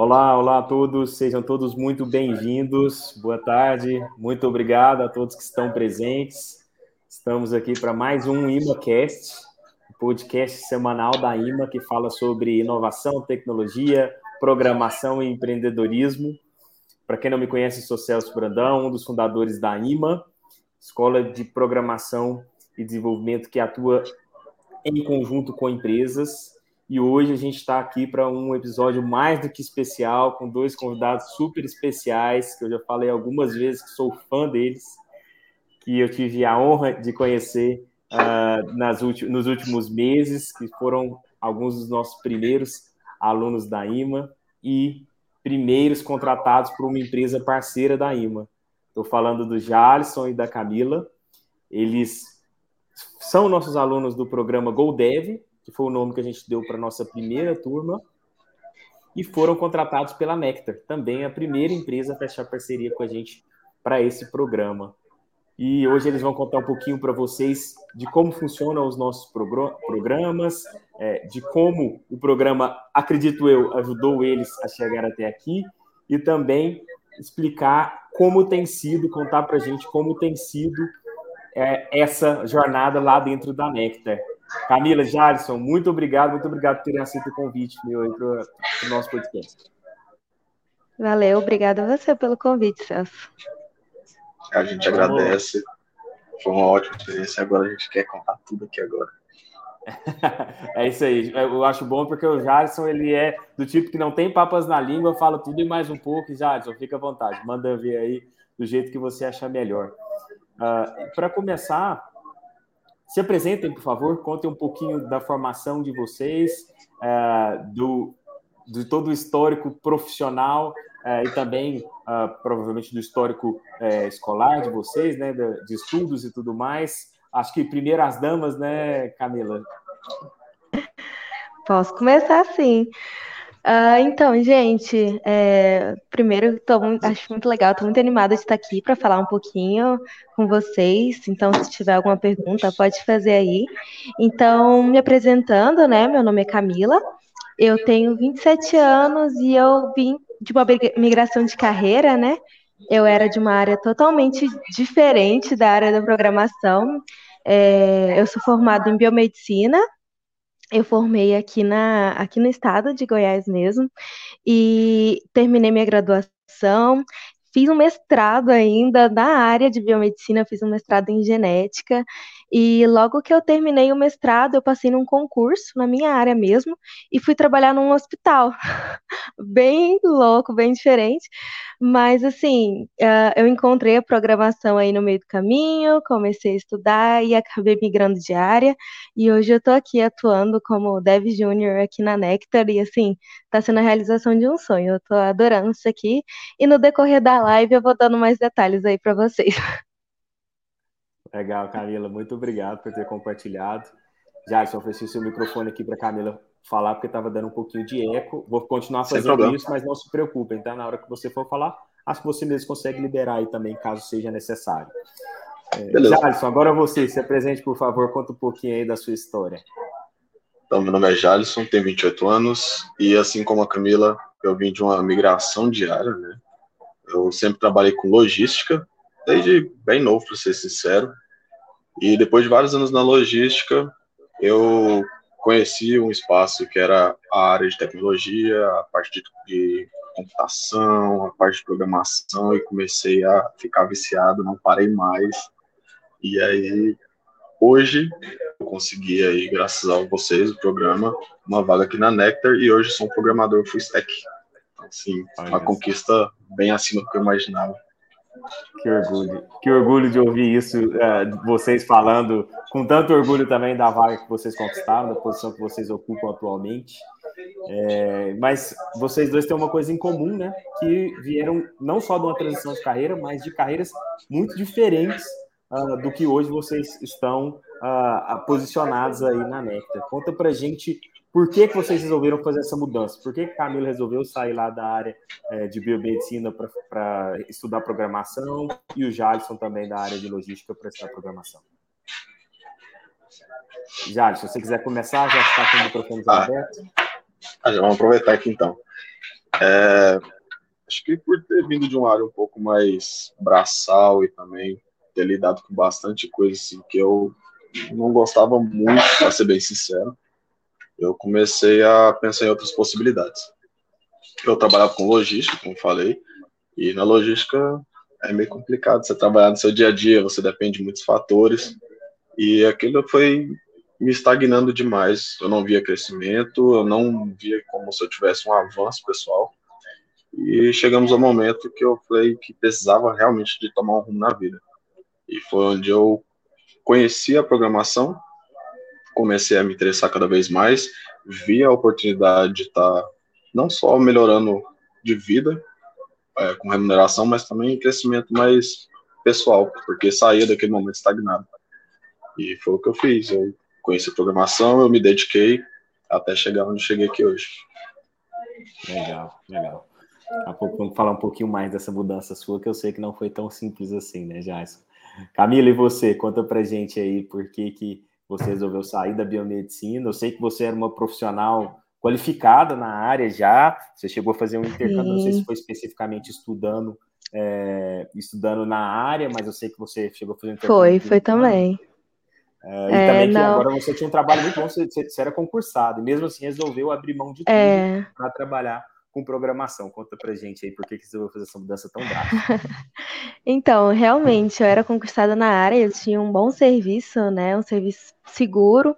Olá, olá a todos, sejam todos muito bem-vindos. Boa tarde, muito obrigado a todos que estão presentes. Estamos aqui para mais um ImaCast, podcast semanal da IMA que fala sobre inovação, tecnologia, programação e empreendedorismo. Para quem não me conhece, sou Celso Brandão, um dos fundadores da IMA, Escola de Programação e Desenvolvimento que atua em conjunto com empresas e hoje a gente está aqui para um episódio mais do que especial, com dois convidados super especiais, que eu já falei algumas vezes que sou fã deles, que eu tive a honra de conhecer uh, nas nos últimos meses, que foram alguns dos nossos primeiros alunos da IMA e primeiros contratados por uma empresa parceira da IMA. Estou falando do Jarson e da Camila. Eles são nossos alunos do programa GoDev, que foi o nome que a gente deu para nossa primeira turma, e foram contratados pela Nectar, também a primeira empresa a fechar parceria com a gente para esse programa. E hoje eles vão contar um pouquinho para vocês de como funcionam os nossos programas, é, de como o programa, acredito eu, ajudou eles a chegar até aqui, e também explicar como tem sido, contar para a gente como tem sido é, essa jornada lá dentro da Nectar. Camila, Jarson, muito obrigado, muito obrigado por terem aceito o convite meu aí para o nosso podcast. Valeu, obrigada a você pelo convite, Celso. A gente agradece. Foi uma ótima experiência. Agora a gente quer contar tudo aqui agora. é isso aí. Eu acho bom porque o Jarson ele é do tipo que não tem papas na língua, fala tudo e mais um pouco. Jarson, fica à vontade, manda ver aí do jeito que você achar melhor. Uh, para começar, se apresentem, por favor, contem um pouquinho da formação de vocês, é, do, de todo o histórico profissional é, e também, uh, provavelmente, do histórico é, escolar de vocês, né, de, estudos e tudo mais. Acho que primeiro as damas, né, Camila? Posso começar assim. Uh, então, gente, é, primeiro, tô, acho muito legal, estou muito animada de estar aqui para falar um pouquinho com vocês. Então, se tiver alguma pergunta, pode fazer aí. Então, me apresentando, né? Meu nome é Camila, eu tenho 27 anos e eu vim de uma migração de carreira, né? Eu era de uma área totalmente diferente da área da programação. É, eu sou formada em biomedicina eu formei aqui, na, aqui no estado de Goiás mesmo, e terminei minha graduação, fiz um mestrado ainda na área de biomedicina, fiz um mestrado em genética, e logo que eu terminei o mestrado, eu passei num concurso na minha área mesmo e fui trabalhar num hospital. bem louco, bem diferente. Mas assim, uh, eu encontrei a programação aí no meio do caminho, comecei a estudar e acabei migrando de área. E hoje eu tô aqui atuando como Dev Júnior aqui na Nectar e assim, tá sendo a realização de um sonho. Eu tô adorando isso aqui. E no decorrer da live eu vou dando mais detalhes aí para vocês. Legal, Camila. Muito obrigado por ter compartilhado. Já, só ofereci o seu microfone aqui para Camila falar, porque estava dando um pouquinho de eco. Vou continuar fazendo isso, mas não se preocupem, tá? Na hora que você for falar, acho que você mesmo consegue liberar aí também, caso seja necessário. É, Jalisson, agora você, se apresente, por favor, conta um pouquinho aí da sua história. Então, meu nome é Jalisson, tenho 28 anos, e assim como a Camila, eu vim de uma migração diária, né? Eu sempre trabalhei com logística, desde bem novo, para ser sincero. E depois de vários anos na logística, eu conheci um espaço que era a área de tecnologia, a parte de, computação, a parte de programação, e comecei a ficar viciado, não parei mais. E aí, hoje, eu consegui aí, graças a vocês, o programa, uma vaga aqui na Nectar, e hoje sou um programador full stack. Então, assim, uma conquista bem acima do que eu imaginava. Que orgulho, que orgulho de ouvir isso, uh, vocês falando com tanto orgulho também da vaga que vocês conquistaram, da posição que vocês ocupam atualmente. É, mas vocês dois têm uma coisa em comum, né? Que vieram não só de uma transição de carreira, mas de carreiras muito diferentes uh, do que hoje vocês estão uh, posicionados aí na Nectar. Conta pra gente por que, que vocês resolveram fazer essa mudança? Por que, que Camila resolveu sair lá da área é, de biomedicina para estudar programação e o Jadson também da área de logística para estudar programação? Jadson, se você quiser começar, já está com o microfone ah, aberto. Ah, já vamos aproveitar aqui então. É, acho que por ter vindo de uma área um pouco mais braçal e também ter lidado com bastante coisa assim que eu não gostava muito, para ser bem sincero, eu comecei a pensar em outras possibilidades. Eu trabalhava com logística, como falei, e na logística é meio complicado você trabalhar no seu dia a dia, você depende de muitos fatores, e aquilo foi me estagnando demais. Eu não via crescimento, eu não via como se eu tivesse um avanço pessoal. E chegamos ao momento que eu falei que precisava realmente de tomar um rumo na vida. E foi onde eu conheci a programação, comecei a me interessar cada vez mais, vi a oportunidade de estar não só melhorando de vida, é, com remuneração, mas também crescimento mais pessoal, porque saía daquele momento estagnado. E foi o que eu fiz. Eu conheci a programação, eu me dediquei até chegar onde cheguei aqui hoje. Legal, legal. Daqui a pouco vamos falar um pouquinho mais dessa mudança sua, que eu sei que não foi tão simples assim, né, Jason? Camila, e você? Conta pra gente aí por que, que você resolveu sair da biomedicina. Eu sei que você era uma profissional qualificada na área já, você chegou a fazer um intercâmbio, não sei se foi especificamente estudando, é, estudando na área, mas eu sei que você chegou a fazer um intercâmbio. Foi, foi também. É, e é, também que agora você tinha um trabalho muito bom, você, você, era concursado, e mesmo assim resolveu abrir mão de tudo é... para trabalhar com programação. Conta pra gente aí por que, que você vai fazer essa mudança tão drástica. então, realmente, eu era concursada na área, eu tinha um bom serviço, né? Um serviço seguro.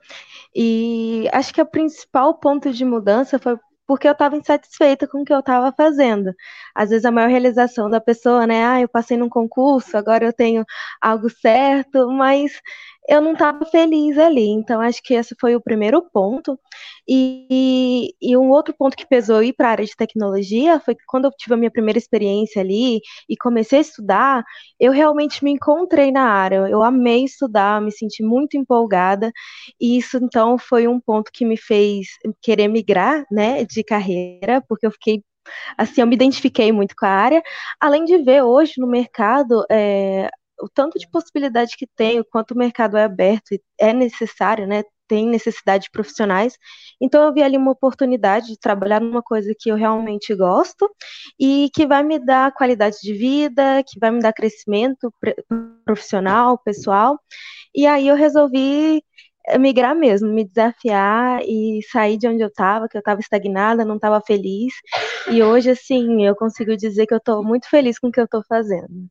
E acho que o principal ponto de mudança foi porque eu estava insatisfeita com o que eu estava fazendo. Às vezes a maior realização da pessoa, né? Ah, eu passei num concurso, agora eu tenho algo certo, mas eu não estava feliz ali. Então, acho que esse foi o primeiro ponto. E, e um outro ponto que pesou ir para a área de tecnologia foi que quando eu tive a minha primeira experiência ali e comecei a estudar, eu realmente me encontrei na área. Eu amei estudar, me senti muito empolgada. E isso, então, foi um ponto que me fez querer migrar, né, de carreira, porque eu fiquei assim, eu me identifiquei muito com a área, além de ver hoje no mercado é, o tanto de possibilidade que tem, o quanto o mercado é aberto e é necessário, né? Tem necessidade de profissionais. Então eu vi ali uma oportunidade de trabalhar numa coisa que eu realmente gosto e que vai me dar qualidade de vida, que vai me dar crescimento profissional, pessoal. E aí eu resolvi migrar mesmo, me desafiar e sair de onde eu estava, que eu estava estagnada, não estava feliz. E hoje, assim, eu consigo dizer que eu estou muito feliz com o que eu estou fazendo.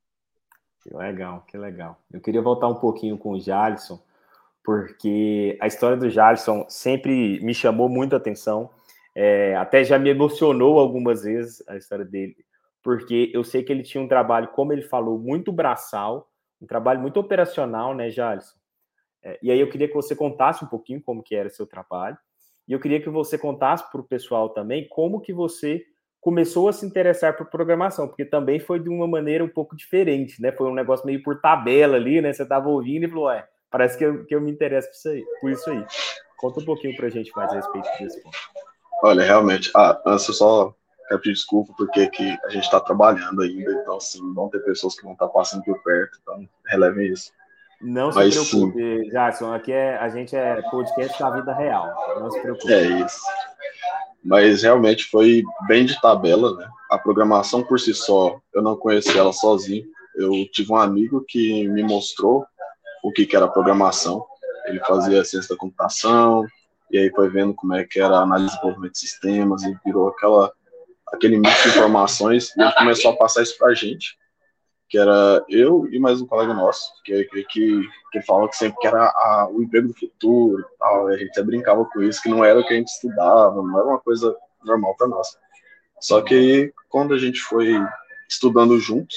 Que legal, que legal. Eu queria voltar um pouquinho com o Jalisson, porque a história do Jalisson sempre me chamou muito a atenção. É, até já me emocionou algumas vezes a história dele, porque eu sei que ele tinha um trabalho, como ele falou, muito braçal, um trabalho muito operacional, né, Jalisson? É, e aí eu queria que você contasse um pouquinho como que era seu trabalho, e eu queria que você contasse para o pessoal também como que você começou a se interessar por programação, porque também foi de uma maneira um pouco diferente, né? Foi um negócio meio por tabela ali, né? Você estava ouvindo e falou, é, parece que eu, que eu me interesso por isso, aí, por isso aí. Conta um pouquinho para a gente mais a respeito desse ponto. Olha, realmente, ah, antes eu só quero pedir desculpa porque que a gente está trabalhando ainda, então assim, vão ter pessoas que vão estar tá passando por perto, então relevem isso. Não Mas, se preocupe, sim. Jackson, aqui é, a gente é podcast da vida real, não se preocupe. É isso mas realmente foi bem de tabela, né? A programação por si só, eu não conheci ela sozinho. Eu tive um amigo que me mostrou o que, que era programação. Ele fazia ciência da computação, e aí foi vendo como é que era a análise de desenvolvimento de sistemas, e virou aquela, aquele mix de informações, e ele começou a passar isso para a gente que era eu e mais um colega nosso, que, que, que, que falava que sempre que era a, o emprego do futuro tal, a gente até brincava com isso, que não era o que a gente estudava, não era uma coisa normal para nós. Só que quando a gente foi estudando juntos,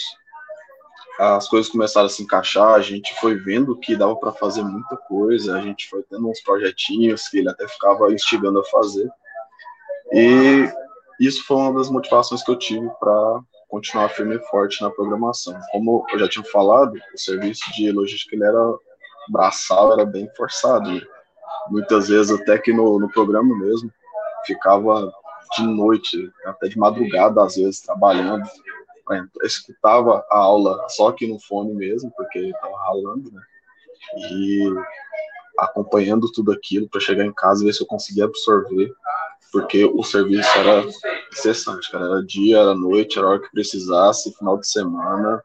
as coisas começaram a se encaixar, a gente foi vendo que dava para fazer muita coisa, a gente foi tendo uns projetinhos que ele até ficava instigando a fazer. E isso foi uma das motivações que eu tive para continuar firme e forte na programação. Como eu já tinha falado, o serviço de logística ele era braçal, era bem forçado. Muitas vezes, até que no, no programa mesmo, ficava de noite, até de madrugada, às vezes, trabalhando. Eu escutava a aula só aqui no fone mesmo, porque estava ralando, né? E acompanhando tudo aquilo para chegar em casa e ver se eu conseguia absorver, porque o serviço era incessante, cara. Era dia, era noite, era hora que precisasse, final de semana.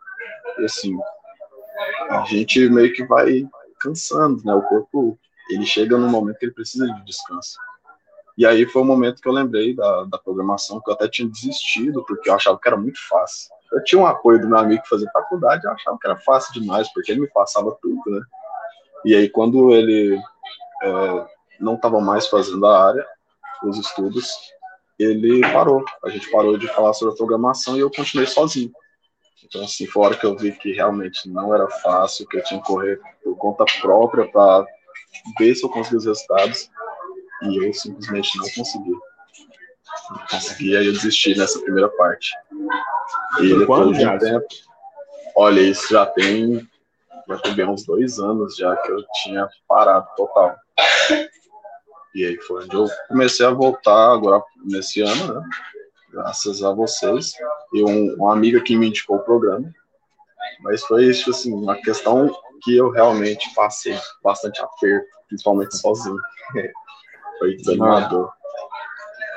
E assim, a gente meio que vai cansando, né? O corpo, ele chega num momento que ele precisa de descanso. E aí foi o momento que eu lembrei da, da programação, que eu até tinha desistido, porque eu achava que era muito fácil. Eu tinha um apoio do meu amigo que fazia faculdade, eu achava que era fácil demais, porque ele me passava tudo, né? E aí, quando ele é, não estava mais fazendo a área, os estudos, ele parou. A gente parou de falar sobre a programação e eu continuei sozinho. Então, assim, foi a hora que eu vi que realmente não era fácil, que eu tinha que correr por conta própria para ver se eu conseguia os resultados. E eu simplesmente não consegui. Não consegui, aí eu desisti nessa primeira parte. E depois de um tempo. Olha, isso já tem. Já tem bem uns dois anos já que eu tinha parado total. E aí foi onde eu comecei a voltar agora nesse ano, né? Graças a vocês. E um, uma amiga que me indicou o programa. Mas foi isso, assim, uma questão que eu realmente passei bastante aperto, principalmente sozinho. foi desanimador.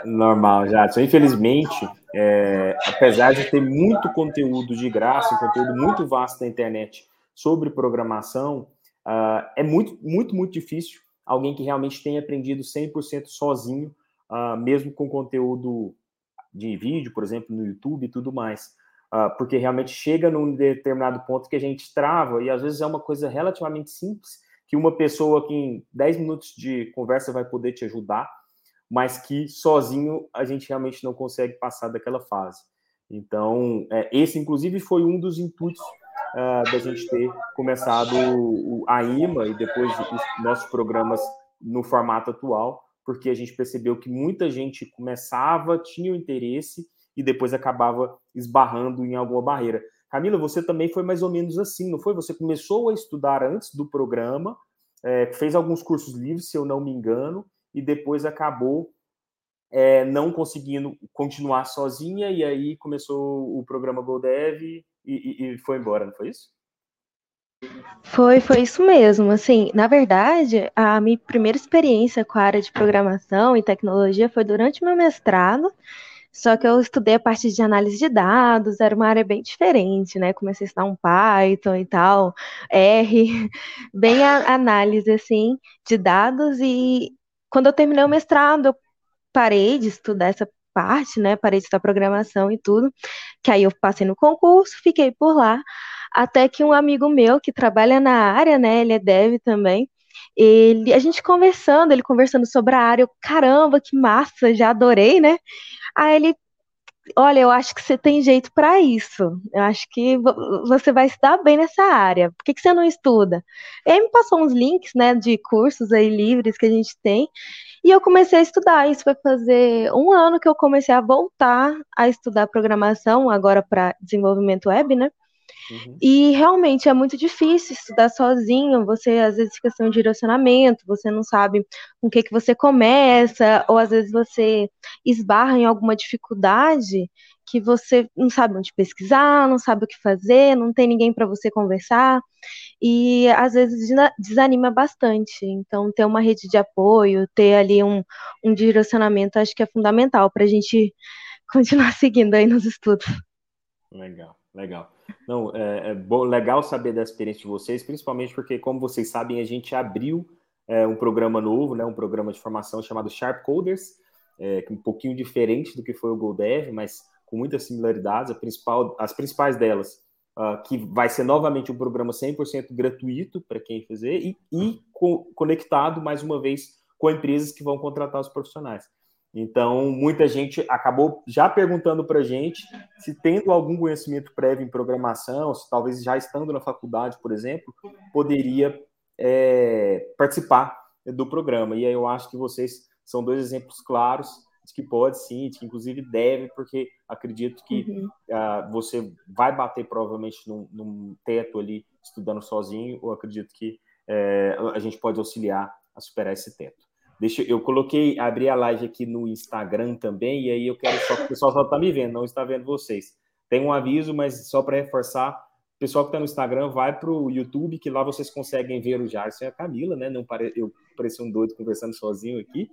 Normal, Jadson. Infelizmente, é, apesar de ter muito conteúdo de graça, um conteúdo muito vasto na internet sobre programação, uh, é muito, muito, muito difícil alguém que realmente tenha aprendido 100% sozinho, uh, mesmo com conteúdo de vídeo, por exemplo, no YouTube e tudo mais. Uh, porque realmente chega num determinado ponto que a gente trava, e às vezes é uma coisa relativamente simples, que uma pessoa que em 10 minutos de conversa vai poder te ajudar, mas que sozinho a gente realmente não consegue passar daquela fase. Então, é, esse, inclusive, foi um dos intuitos uh, da gente ter começado o, a IMA e depois os nossos programas no formato atual, porque a gente percebeu que muita gente começava, tinha o interesse e depois acabava esbarrando em alguma barreira. Camila, você também foi mais ou menos assim, não foi? Você começou a estudar antes do programa, é, fez alguns cursos livres, se eu não me engano, e depois acabou é, não conseguindo continuar sozinha, e aí começou o programa GoDev e, e, e foi embora, não foi isso? Foi, foi isso mesmo. Assim, na verdade, a minha primeira experiência com a área de programação e tecnologia foi durante meu mestrado. Só que eu estudei a parte de análise de dados, era uma área bem diferente, né? Comecei a estudar um Python e tal, R, bem a análise assim de dados e quando eu terminei o mestrado, eu parei de estudar essa parte, né? Parei de estudar programação e tudo. Que aí eu passei no concurso, fiquei por lá, até que um amigo meu que trabalha na área, né? Ele é dev também. Ele, a gente conversando, ele conversando sobre a área, eu, caramba, que massa, já adorei, né? Aí ele, olha, eu acho que você tem jeito para isso. Eu acho que você vai se dar bem nessa área. Por que, que você não estuda? E aí me passou uns links, né, de cursos aí livres que a gente tem. E eu comecei a estudar. Isso vai fazer um ano que eu comecei a voltar a estudar programação, agora para desenvolvimento web, né? Uhum. E realmente é muito difícil estudar sozinho. Você às vezes fica sem um direcionamento, você não sabe com o que, que você começa, ou às vezes você esbarra em alguma dificuldade que você não sabe onde pesquisar, não sabe o que fazer, não tem ninguém para você conversar, e às vezes desanima bastante. Então, ter uma rede de apoio, ter ali um, um direcionamento, acho que é fundamental para a gente continuar seguindo aí nos estudos. Legal, legal. Não, é, é bom, legal saber da experiência de vocês, principalmente porque, como vocês sabem, a gente abriu é, um programa novo, né, um programa de formação chamado Sharp Coders, é, um pouquinho diferente do que foi o GoDev, mas com muitas similaridades. Principal, as principais delas, uh, que vai ser novamente um programa 100% gratuito para quem fazer e, e co conectado, mais uma vez, com empresas que vão contratar os profissionais. Então, muita gente acabou já perguntando para a gente se tendo algum conhecimento prévio em programação, se talvez já estando na faculdade, por exemplo, poderia é, participar do programa. E aí eu acho que vocês são dois exemplos claros de que pode sim, de que inclusive deve, porque acredito que uhum. uh, você vai bater provavelmente num, num, teto ali estudando sozinho, ou acredito que uh, a gente pode auxiliar a superar esse teto. Deixa, eu coloquei, abri a live aqui no Instagram também, e aí eu quero só que o pessoal só está me vendo, não está vendo vocês. Tem um aviso, mas só para reforçar, o pessoal que está no Instagram vai para o YouTube, que lá vocês conseguem ver o Jarson e a Camila, né? Não pare... Eu pareci um doido conversando sozinho aqui.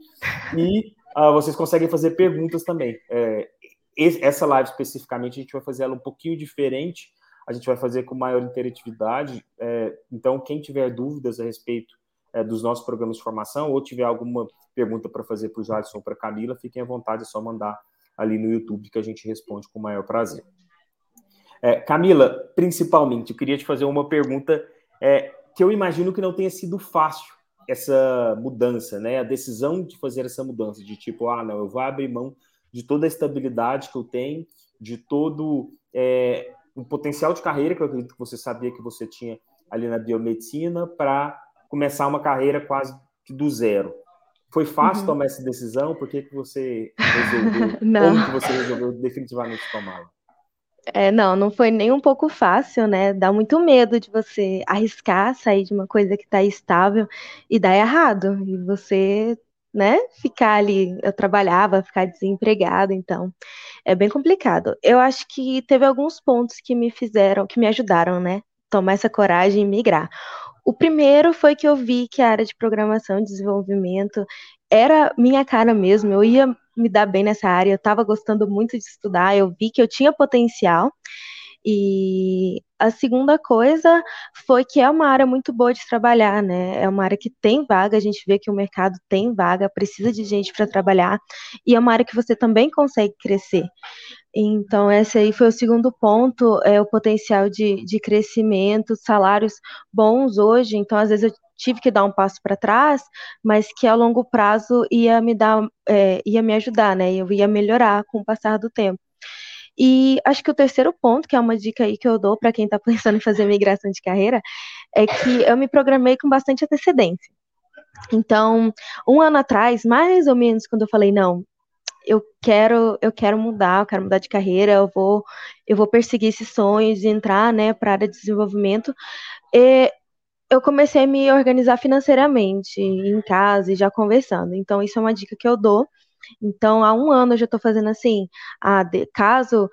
E uh, vocês conseguem fazer perguntas também. É, essa live especificamente a gente vai fazer ela um pouquinho diferente, a gente vai fazer com maior interatividade. É, então, quem tiver dúvidas a respeito é, dos nossos programas de formação ou tiver alguma pergunta para fazer para o Jadson ou para a Camila, fiquem à vontade, é só mandar ali no YouTube que a gente responde com o maior prazer. É, Camila, principalmente, eu queria te fazer uma pergunta é, que eu imagino que não tenha sido fácil essa mudança, né? A decisão de fazer essa mudança, de tipo, ah, não, eu vou abrir mão de toda a estabilidade que eu tenho, de todo é, o potencial de carreira que eu acredito que você sabia que você tinha ali na biomedicina para começar uma carreira quase do zero. Foi fácil uhum. tomar essa decisão? Por que, que você resolveu? Como que você resolveu definitivamente tomá-la? É, não, não foi nem um pouco fácil, né? Dá muito medo de você arriscar sair de uma coisa que está estável e dar errado. E você, né, ficar ali. Eu trabalhava, ficar desempregado, então é bem complicado. Eu acho que teve alguns pontos que me fizeram, que me ajudaram, né? Tomar essa coragem e migrar. O primeiro foi que eu vi que a área de programação e desenvolvimento era minha cara mesmo. Eu ia me dar bem nessa área, eu estava gostando muito de estudar, eu vi que eu tinha potencial. E a segunda coisa foi que é uma área muito boa de trabalhar, né? É uma área que tem vaga, a gente vê que o mercado tem vaga, precisa de gente para trabalhar, e é uma área que você também consegue crescer. Então, esse aí foi o segundo ponto, é o potencial de, de crescimento, salários bons hoje. Então, às vezes eu tive que dar um passo para trás, mas que a longo prazo ia me dar, é, ia me ajudar, né? Eu ia melhorar com o passar do tempo. E acho que o terceiro ponto, que é uma dica aí que eu dou para quem está pensando em fazer migração de carreira, é que eu me programei com bastante antecedência. Então, um ano atrás, mais ou menos, quando eu falei, não, eu quero, eu quero mudar, eu quero mudar de carreira, eu vou, eu vou perseguir esses sonhos e entrar, né, para a área de desenvolvimento. E eu comecei a me organizar financeiramente em casa e já conversando. Então, isso é uma dica que eu dou. Então, há um ano eu já estou fazendo assim, ah, de, caso,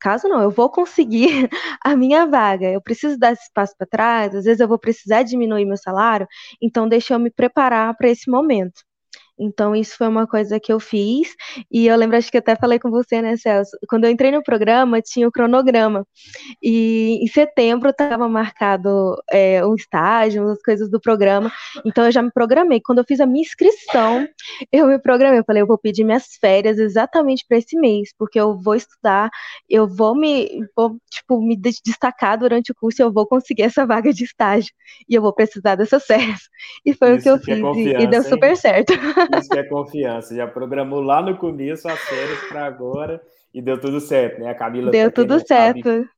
caso não, eu vou conseguir a minha vaga, eu preciso dar esse espaço para trás, às vezes eu vou precisar diminuir meu salário, então deixa eu me preparar para esse momento. Então, isso foi uma coisa que eu fiz. E eu lembro, acho que até falei com você, né, Celso? Quando eu entrei no programa, tinha o cronograma. E em setembro estava marcado é, um estágio, umas coisas do programa. Então, eu já me programei. Quando eu fiz a minha inscrição, eu me programei. Eu falei, eu vou pedir minhas férias exatamente para esse mês, porque eu vou estudar, eu vou me, vou, tipo, me destacar durante o curso e eu vou conseguir essa vaga de estágio. E eu vou precisar dessas férias. E foi Isso o que eu fiz. É e deu super hein? certo. Isso que é confiança. Já programou lá no começo as férias para agora e deu tudo certo, né? A Camila. Deu tudo certo. Sabe,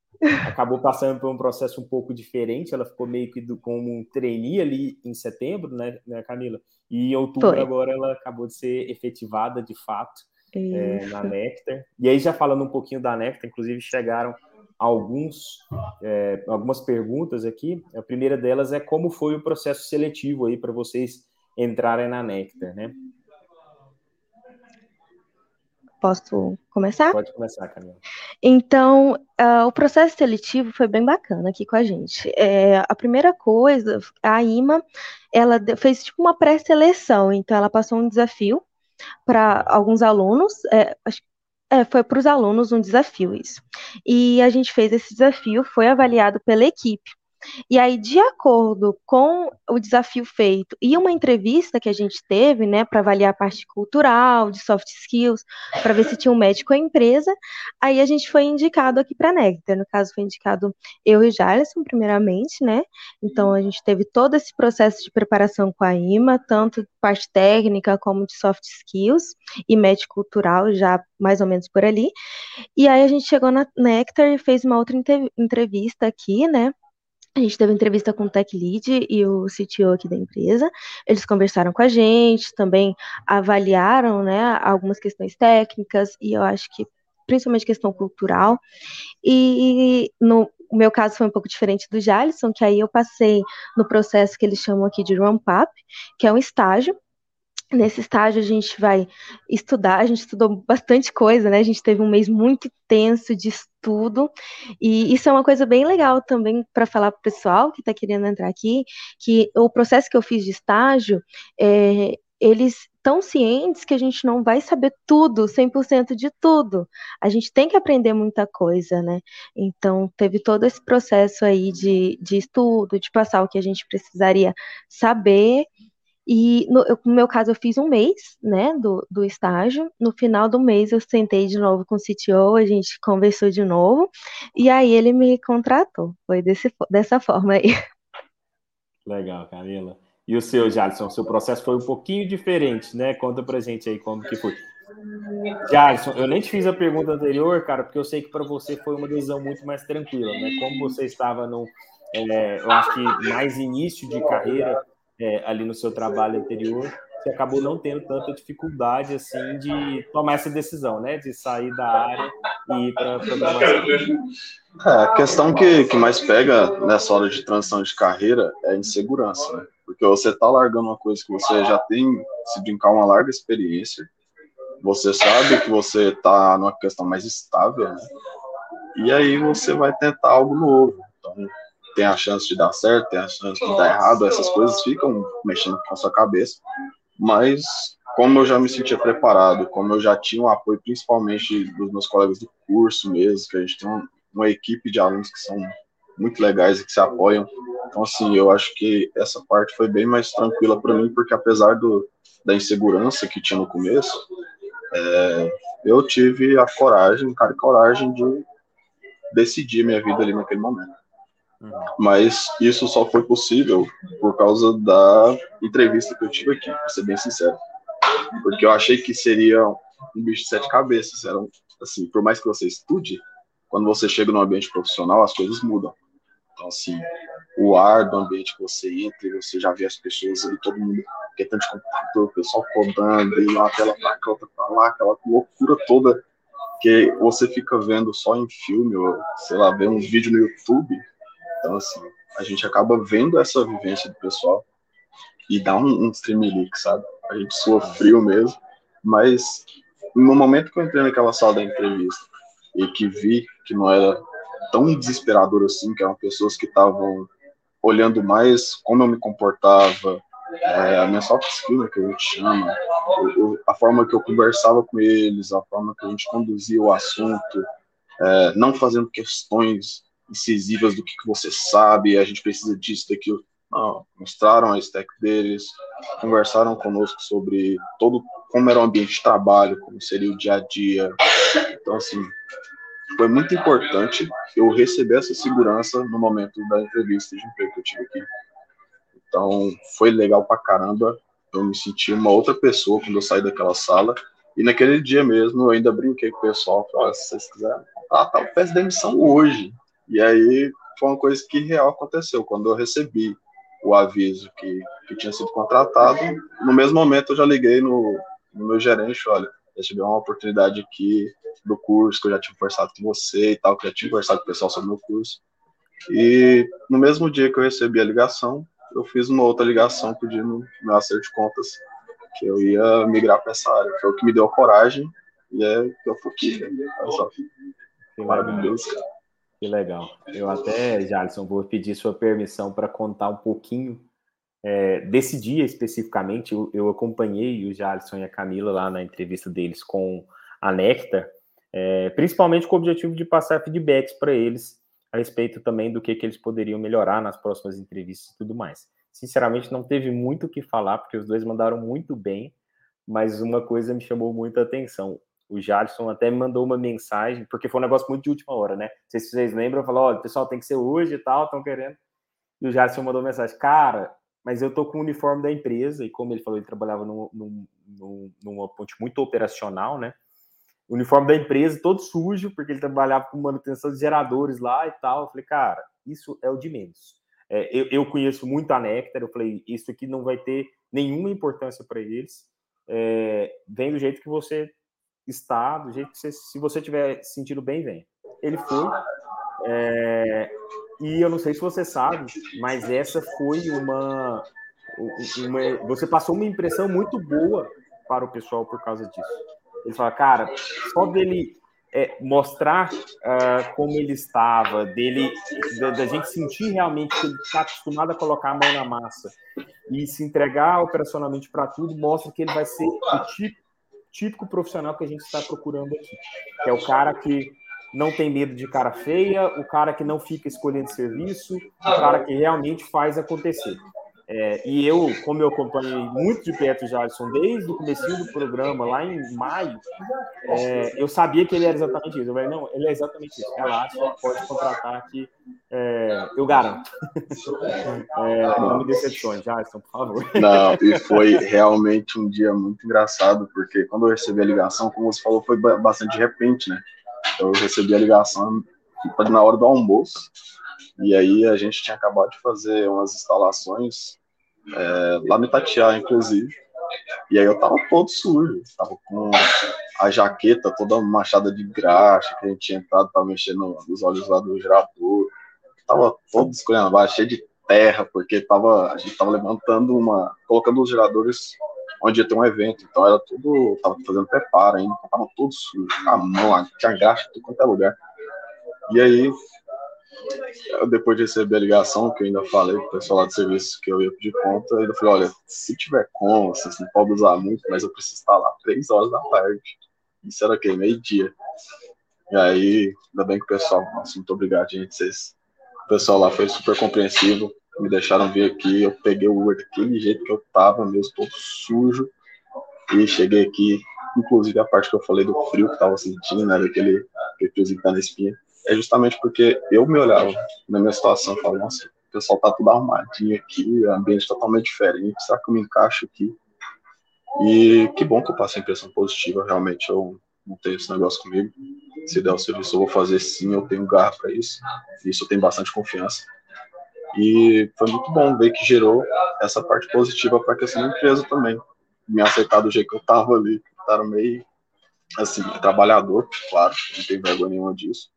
acabou passando por um processo um pouco diferente. Ela ficou meio que do, como um trainee ali em setembro, né, né Camila? E em outubro Foi. agora ela acabou de ser efetivada de fato é, na Nectar. E aí, já falando um pouquinho da Nectar, inclusive chegaram alguns, é, algumas perguntas aqui. A primeira delas é como foi o processo seletivo aí para vocês entrarem na Nectar, né? Posso começar? Pode começar, Camila. Então, uh, o processo seletivo foi bem bacana aqui com a gente. É, a primeira coisa, a IMA, ela fez tipo uma pré-seleção, então ela passou um desafio para alguns alunos, é, é, foi para os alunos um desafio isso. E a gente fez esse desafio, foi avaliado pela equipe. E aí, de acordo com o desafio feito e uma entrevista que a gente teve, né, para avaliar a parte cultural, de soft skills, para ver se tinha um médico à empresa, aí a gente foi indicado aqui para a Nectar. No caso, foi indicado eu e Jarlison, primeiramente, né? Então, a gente teve todo esse processo de preparação com a IMA, tanto parte técnica como de soft skills e médico cultural, já mais ou menos por ali. E aí, a gente chegou na Nectar e fez uma outra entrevista aqui, né? A gente teve entrevista com o Tech Lead e o CTO aqui da empresa. Eles conversaram com a gente, também avaliaram né, algumas questões técnicas e eu acho que principalmente questão cultural. E no meu caso foi um pouco diferente do Jalisson, que aí eu passei no processo que eles chamam aqui de ramp-up, que é um estágio Nesse estágio a gente vai estudar, a gente estudou bastante coisa, né? A gente teve um mês muito intenso de estudo, e isso é uma coisa bem legal também para falar para o pessoal que está querendo entrar aqui, que o processo que eu fiz de estágio, é, eles tão cientes que a gente não vai saber tudo, 100% de tudo. A gente tem que aprender muita coisa, né? Então, teve todo esse processo aí de, de estudo, de passar o que a gente precisaria saber. E no, eu, no meu caso, eu fiz um mês, né, do, do estágio. No final do mês, eu sentei de novo com o CTO, a gente conversou de novo, e aí ele me contratou. Foi desse, dessa forma aí. Legal, Camila. E o seu, Jalisson, o seu processo foi um pouquinho diferente, né? Conta pra gente aí como que foi. Jalisson, eu nem te fiz a pergunta anterior, cara, porque eu sei que para você foi uma decisão muito mais tranquila, né? Como você estava no, é, eu acho que mais início de carreira é, ali no seu trabalho anterior, você acabou não tendo tanta dificuldade assim de tomar essa decisão, né? De sair da área e ir para programação. É, a questão que, que mais pega nessa hora de transição de carreira é a insegurança, né? Porque você tá largando uma coisa que você já tem, se brincar, uma larga experiência, você sabe que você tá numa questão mais estável, né? E aí você vai tentar algo novo. Então, tem a chance de dar certo, tem a chance de dar errado, essas coisas ficam mexendo com a sua cabeça. Mas, como eu já me sentia preparado, como eu já tinha o apoio principalmente dos meus colegas do curso mesmo, que a gente tem uma equipe de alunos que são muito legais e que se apoiam, então, assim, eu acho que essa parte foi bem mais tranquila para mim, porque apesar do, da insegurança que tinha no começo, é, eu tive a coragem, cara, coragem de decidir minha vida ali naquele momento. Mas isso só foi possível por causa da entrevista que eu tive aqui, pra ser bem sincero. Porque eu achei que seria um bicho de sete cabeças. Era, assim, por mais que você estude, quando você chega no ambiente profissional, as coisas mudam. Então, assim, o ar do ambiente que você entra você já vê as pessoas ali, todo mundo querendo de computador, o pessoal codando, e uma tela pra cá, outra pra lá, aquela loucura toda que você fica vendo só em filme, ou sei lá, vê um vídeo no YouTube. Então, assim, a gente acaba vendo essa vivência do pessoal e dá um, um streamlink, sabe? A gente sofreu mesmo, mas no momento que eu entrei naquela sala da entrevista e que vi que não era tão desesperador assim, que eram pessoas que estavam olhando mais como eu me comportava, é, a minha soft skill, né, que a gente chama, eu, a forma que eu conversava com eles, a forma que a gente conduzia o assunto, é, não fazendo questões incisivas do que, que você sabe, a gente precisa disso, daquilo. Não, mostraram a stack deles, conversaram conosco sobre todo como era o ambiente de trabalho, como seria o dia a dia. Então, assim, foi muito importante eu receber essa segurança no momento da entrevista de emprego que eu tive aqui. Então, foi legal pra caramba. Eu me senti uma outra pessoa quando eu saí daquela sala. E naquele dia mesmo, eu ainda brinquei com o pessoal. Falei, ah, se vocês quiserem, ah, tá, eu peço demissão hoje. E aí, foi uma coisa que real aconteceu. Quando eu recebi o aviso que, que tinha sido contratado, no mesmo momento eu já liguei no, no meu gerente, olha, recebi uma oportunidade aqui do curso, que eu já tinha conversado com você e tal, que eu já tinha conversado com o pessoal sobre o curso. E no mesmo dia que eu recebi a ligação, eu fiz uma outra ligação pedindo meu acerto de contas, que eu ia migrar para essa área. Foi o que me deu a coragem e é que eu fui aqui. Olha só. Maravilhoso, cara. Que legal. Eu até, Jalisson, vou pedir sua permissão para contar um pouquinho é, desse dia especificamente. Eu, eu acompanhei o Jalisson e a Camila lá na entrevista deles com a Nectar, é, principalmente com o objetivo de passar feedbacks para eles a respeito também do que, que eles poderiam melhorar nas próximas entrevistas e tudo mais. Sinceramente, não teve muito o que falar, porque os dois mandaram muito bem, mas uma coisa me chamou muita atenção. O Jadson até me mandou uma mensagem, porque foi um negócio muito de última hora, né? Não sei se vocês lembram, falou: olha, o pessoal tem que ser hoje e tal, estão querendo. E o Jadson mandou mensagem: cara, mas eu tô com o uniforme da empresa, e como ele falou, ele trabalhava num, num, numa ponte muito operacional, né? o uniforme da empresa todo sujo, porque ele trabalhava com manutenção de geradores lá e tal. Eu falei, cara, isso é o de menos. É, eu, eu, conheço muito a Nectar, eu falei, isso aqui não vai ter nenhuma importância para eles. É, vem do jeito que você está, do jeito que você, se você tiver sentido bem, vem. Ele foi. É, e eu não sei se você sabe, mas essa foi uma, uma. Você passou uma impressão muito boa para o pessoal por causa disso. Ele fala, cara, só dele é, mostrar uh, como ele estava, dele, da, da, gente sentir realmente que ele está acostumado a colocar a mão na massa e se entregar operacionalmente para tudo, mostra que ele vai ser o tipo, típico profissional que a gente está procurando aqui, que é o cara que não tem medo de cara feia, o cara que não fica escolhendo serviço, o cara que realmente faz acontecer. É, e eu, como eu acompanhei muito de perto o Jadson desde o começo do programa, lá em maio, é, eu sabia que ele era exatamente isso. Eu falei, não, ele é exatamente isso. Relaxa, pode contratar que é, eu garanto. É, não me decepcione, Jadson, por favor. Não, e foi realmente um dia muito engraçado, porque quando eu recebi a ligação, como você falou, foi bastante de repente, né? Eu recebi a ligação na hora do almoço, e aí a gente tinha acabado de fazer umas instalações é, lá no Itatiaia, inclusive. E aí eu tava todo sujo, tava com a jaqueta toda machada de graxa, que a gente tinha entrado para mexer no, nos olhos lá do gerador. Tava todo escolhendo cheio de terra, porque tava, a gente tava levantando uma. colocando os geradores onde ia ter um evento. Então era tudo. tava fazendo preparo ainda, tava todo sujo, a mão, tinha graxa em qualquer lugar. E aí depois de receber a ligação, que eu ainda falei para o pessoal lá do serviço que eu ia pedir conta, eu falei, olha, se tiver como, vocês não podem usar muito, mas eu preciso estar lá três horas da tarde. Isso era o quê? Meio-dia. E aí, ainda bem que o pessoal, nossa, muito obrigado, gente. Vocês, o pessoal lá foi super compreensivo, me deixaram vir aqui, eu peguei o Uber daquele jeito que eu tava, mesmo todo sujo, e cheguei aqui, inclusive a parte que eu falei do frio que tava sentindo, né, daquele, aquele friozinho que tá na espinha é justamente porque eu me olhava na minha situação e falava, nossa, o pessoal tá tudo arrumadinho aqui, ambiente totalmente diferente, será que eu me encaixo aqui? E que bom que eu passei impressão positiva, realmente eu não tenho esse negócio comigo. Se der o serviço, eu vou fazer sim, eu tenho garra para isso. Isso eu tenho bastante confiança. E foi muito bom ver que gerou essa parte positiva para a questão da empresa também. Me aceitar do jeito que eu tava ali, tava meio assim, trabalhador, claro, não tem vergonha nenhuma disso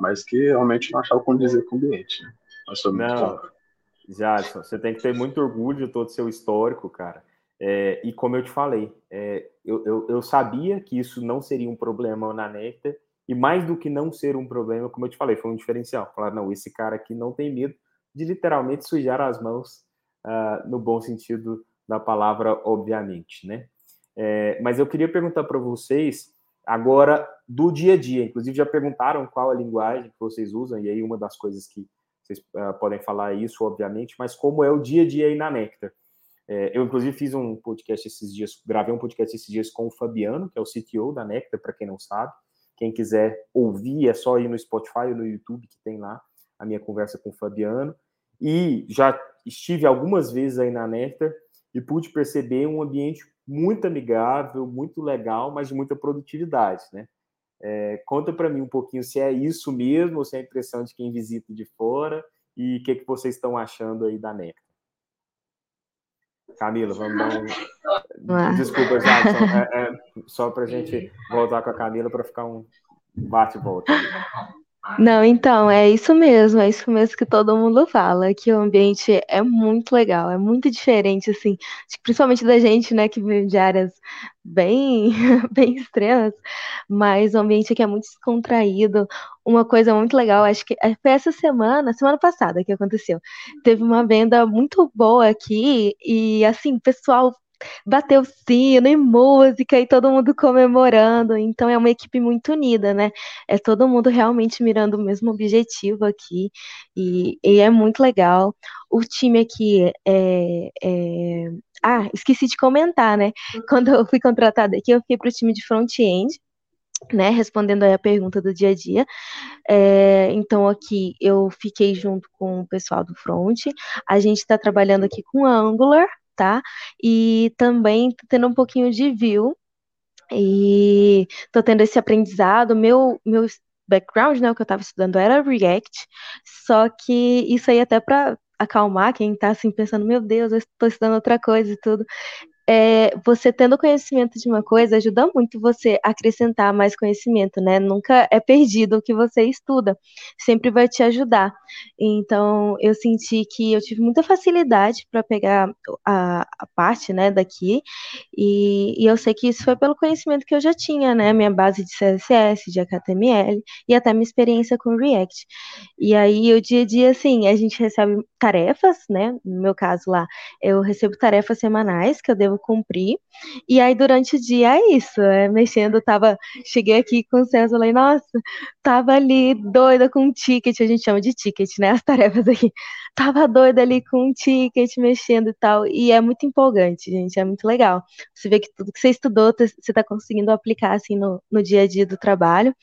mas que realmente não achava condizer com o ambiente. Né? Não. Jadson, você tem que ter muito orgulho de todo o seu histórico, cara. É, e como eu te falei, é, eu, eu, eu, sabia que isso não seria um problema na Nectar, e mais do que não ser um problema, como eu te falei, foi um diferencial. Falar, não, esse cara aqui não tem medo de literalmente sujar as mãos, uh, no bom sentido da palavra, obviamente, né? É, mas eu queria perguntar para vocês Agora, do dia a dia, inclusive já perguntaram qual a linguagem que vocês usam, e aí uma das coisas que vocês uh, podem falar é isso, obviamente, mas como é o dia a dia aí na Nectar. É, eu, inclusive, fiz um podcast esses dias, gravei um podcast esses dias com o Fabiano, que é o CTO da Nectar, para quem não sabe. Quem quiser ouvir, é só ir no Spotify ou no YouTube, que tem lá a minha conversa com o Fabiano. E já estive algumas vezes aí na Nectar e pude perceber um ambiente muito amigável, muito legal, mas de muita produtividade, né? É, conta para mim um pouquinho se é isso mesmo ou se é a impressão de quem visita de fora e o que, que vocês estão achando aí da NECA. Camila, vamos dar um... Desculpa, Jackson, é, é, só para a gente voltar com a Camila para ficar um bate-volta. Não, então, é isso mesmo, é isso mesmo que todo mundo fala, que o ambiente é muito legal, é muito diferente, assim, principalmente da gente, né, que vive de áreas bem, bem extremas, mas o ambiente aqui é muito descontraído. Uma coisa muito legal, acho que foi essa semana, semana passada que aconteceu. Teve uma venda muito boa aqui e, assim, pessoal bateu sino e música e todo mundo comemorando. Então é uma equipe muito unida, né? É todo mundo realmente mirando o mesmo objetivo aqui e, e é muito legal. O time aqui é, é... Ah, esqueci de comentar, né? Quando eu fui contratada aqui, eu fui para o time de front-end. Né, respondendo aí a pergunta do dia a dia. É, então, aqui eu fiquei junto com o pessoal do front. A gente está trabalhando aqui com Angular, tá? E também tendo um pouquinho de view. E tô tendo esse aprendizado. Meu, meu background, né, o que eu estava estudando era React, só que isso aí até para acalmar quem está assim pensando, meu Deus, eu estou estudando outra coisa e tudo. É, você tendo conhecimento de uma coisa ajuda muito você a acrescentar mais conhecimento, né? Nunca é perdido o que você estuda, sempre vai te ajudar. Então, eu senti que eu tive muita facilidade para pegar a, a, parte, né, daqui, e, e, eu sei que isso foi pelo conhecimento que eu já tinha, né? Minha base de CSS, de HTML e até minha experiência com React. E aí, o dia a dia, assim, a gente recebe tarefas, né? No meu caso lá, eu recebo tarefas semanais que eu devo cumprir. E aí, durante o dia, é isso. É, mexendo, tava. Cheguei aqui com o César, falei, nossa, tava ali doida com um ticket, a gente chama de ticket, né? As tarefas aqui. Tava doida ali com um ticket, mexendo e tal. E é muito empolgante, gente. É muito legal. Você vê que tudo que você estudou, você tá conseguindo aplicar assim no, no dia a dia do trabalho.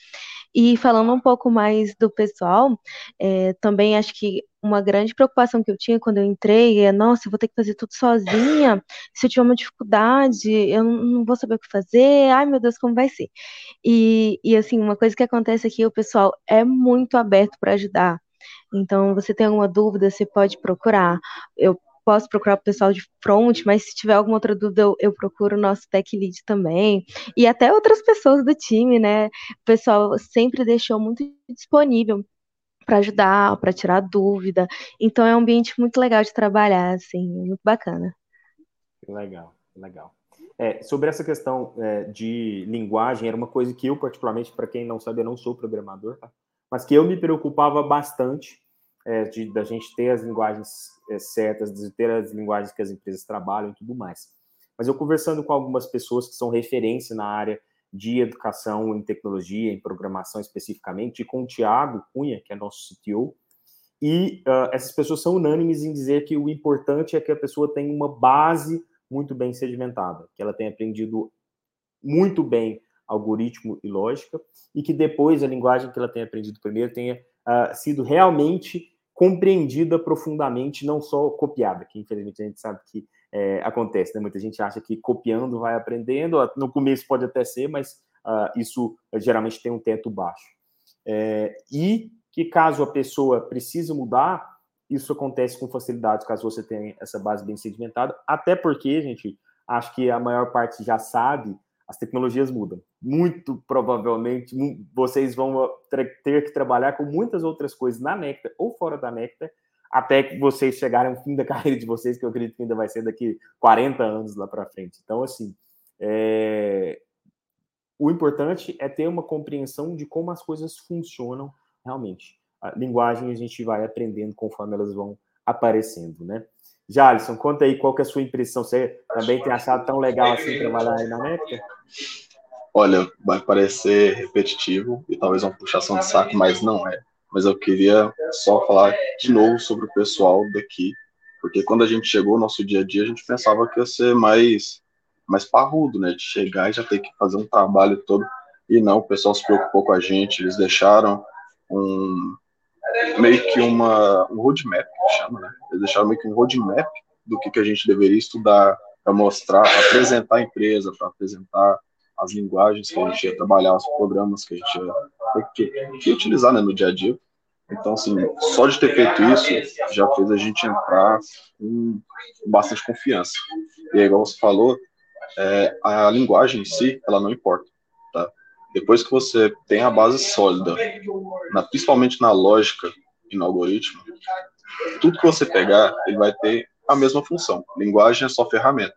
E falando um pouco mais do pessoal, é, também acho que uma grande preocupação que eu tinha quando eu entrei é, nossa, eu vou ter que fazer tudo sozinha, se eu tiver uma dificuldade, eu não vou saber o que fazer, ai meu Deus, como vai ser? E, e assim, uma coisa que acontece aqui, o pessoal é muito aberto para ajudar. Então, você tem alguma dúvida, você pode procurar. Eu posso procurar o pessoal de front, mas se tiver alguma outra dúvida, eu, eu, procuro o nosso tech lead também. E até outras pessoas do time, né? O pessoal sempre deixou muito disponível para ajudar, para tirar dúvida. Então é um ambiente muito legal de trabalhar, assim, muito bacana. Legal, legal. É, sobre essa questão é, de linguagem, era uma coisa que eu, particularmente, para quem não sabe, eu não sou programador, tá? mas que eu me preocupava bastante é, de da gente ter as linguagens é, certas, de ter as linguagens que as empresas trabalham e tudo mais. Mas eu conversando com algumas pessoas que são referência na área de educação em tecnologia, em programação especificamente, e com o Tiago Cunha, que é nosso CTO, e uh, essas pessoas são unânimes em dizer que o importante é que a pessoa tenha uma base muito bem sedimentada, que ela tenha aprendido muito bem algoritmo e lógica, e que depois a linguagem que ela tenha aprendido primeiro tenha uh, sido realmente compreendida profundamente, não só copiada, que infelizmente a gente sabe que é, acontece, né? Muita gente acha que copiando vai aprendendo, no começo pode até ser, mas uh, isso geralmente tem um teto baixo. É, e que caso a pessoa precise mudar, isso acontece com facilidade, caso você tenha essa base bem sedimentada, até porque, gente, acho que a maior parte já sabe, as tecnologias mudam. Muito provavelmente vocês vão ter que trabalhar com muitas outras coisas na Nectar ou fora da Nectar, até que vocês chegarem ao fim da carreira de vocês, que eu acredito que ainda vai ser daqui 40 anos lá para frente. Então, assim, é... o importante é ter uma compreensão de como as coisas funcionam realmente. A linguagem a gente vai aprendendo conforme elas vão aparecendo, né? Jalisson, conta aí qual que é a sua impressão. Você também tem achado tão legal assim trabalhar aí na Nectar? Olha, vai parecer repetitivo e talvez uma puxação de saco, mas não é. Mas eu queria só falar de novo sobre o pessoal daqui, porque quando a gente chegou no nosso dia a dia, a gente pensava que ia ser mais, mais parrudo, né? De chegar e já ter que fazer um trabalho todo. E não, o pessoal se preocupou com a gente, eles deixaram um, meio que uma, um roadmap, que chama, né? Eles deixaram meio que um roadmap do que, que a gente deveria estudar para mostrar, apresentar a empresa, para apresentar as linguagens que a gente ia trabalhar, os programas que a gente ia que, que utilizar né, no dia a dia. Então, assim, só de ter feito isso já fez a gente entrar com bastante confiança. E aí, igual você falou, é, a linguagem em si, ela não importa. Tá? Depois que você tem a base sólida, na, principalmente na lógica e no algoritmo, tudo que você pegar, ele vai ter a mesma função. Linguagem é só ferramenta.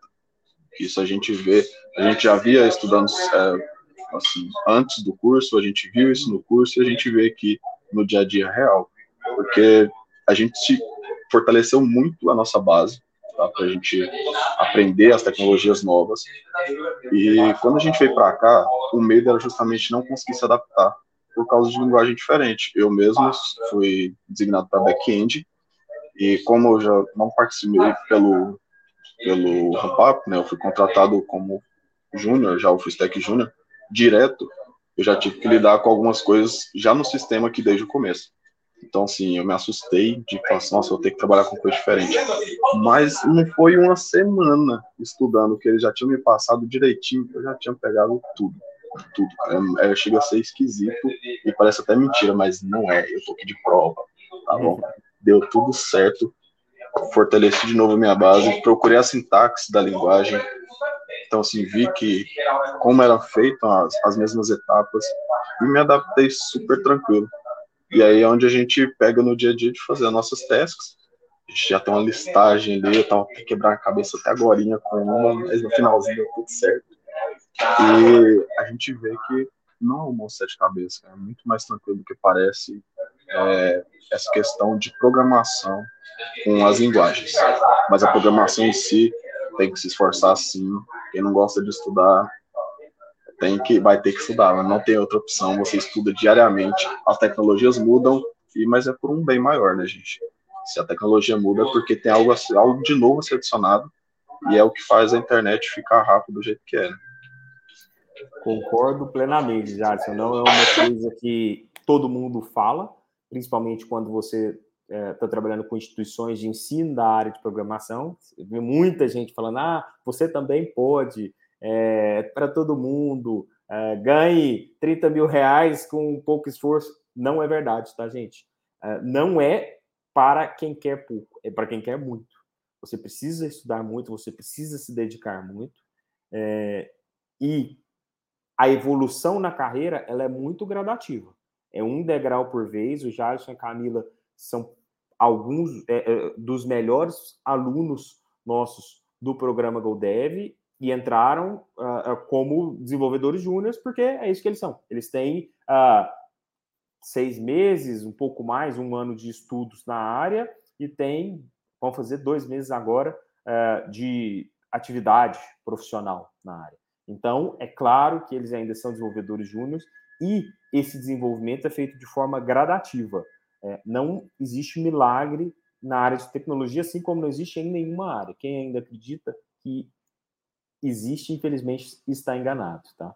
Isso a gente vê, a gente já via estudando é, assim, antes do curso, a gente viu isso no curso e a gente vê aqui no dia a dia real, porque a gente fortaleceu muito a nossa base tá, para a gente aprender as tecnologias novas. E quando a gente veio para cá, o medo era justamente não conseguir se adaptar por causa de linguagem diferente. Eu mesmo fui designado para back-end e como eu já não participei pelo pelo ramp né, eu fui contratado como júnior, já o full stack júnior, direto, eu já tive que lidar com algumas coisas já no sistema aqui desde o começo. Então, assim, eu me assustei de assim, nossa, eu vou ter que trabalhar com coisa diferente. Mas não foi uma semana estudando que eles já tinham me passado direitinho, eu já tinha pegado tudo. Tudo. É, é, chega a ser esquisito e parece até mentira, mas não é. Eu tô aqui de prova, tá bom? Deu tudo certo fortaleci de novo a minha base, procurei a sintaxe da linguagem, então assim, vi que como eram feitas as, as mesmas etapas e me adaptei super tranquilo. E aí é onde a gente pega no dia a dia de fazer as nossas tasks. A gente já tem uma listagem ali, eu tava quebrando a cabeça até agora com uma, mas no finalzinho deu tudo certo. E a gente vê que não é um monstro de cabeça, é muito mais tranquilo do que parece é, essa questão de programação com as linguagens. Mas a programação em si tem que se esforçar sim. Quem não gosta de estudar tem que vai ter que estudar, mas não tem outra opção. Você estuda diariamente. As tecnologias mudam, e mas é por um bem maior, né, gente? Se a tecnologia muda é porque tem algo, algo de novo a ser adicionado e é o que faz a internet ficar rápido do jeito que é. Né? Concordo plenamente, Jadson. Não é uma coisa que todo mundo fala, principalmente quando você está é, tá trabalhando com instituições de ensino da área de programação. Vê muita gente falando: ah, você também pode, é, para todo mundo, é, ganhe 30 mil reais com pouco esforço. Não é verdade, tá, gente? É, não é para quem quer pouco, é para quem quer muito. Você precisa estudar muito, você precisa se dedicar muito. É, e a evolução na carreira ela é muito gradativa. É um degrau por vez. O Jarson e a Camila são alguns é, é, dos melhores alunos nossos do programa GoDev e entraram uh, como desenvolvedores júniores, porque é isso que eles são. Eles têm uh, seis meses, um pouco mais, um ano de estudos na área e tem, vão fazer dois meses agora uh, de atividade profissional na área. Então, é claro que eles ainda são desenvolvedores júniores e esse desenvolvimento é feito de forma gradativa. É, não existe milagre na área de tecnologia, assim como não existe em nenhuma área. Quem ainda acredita que existe, infelizmente, está enganado, tá?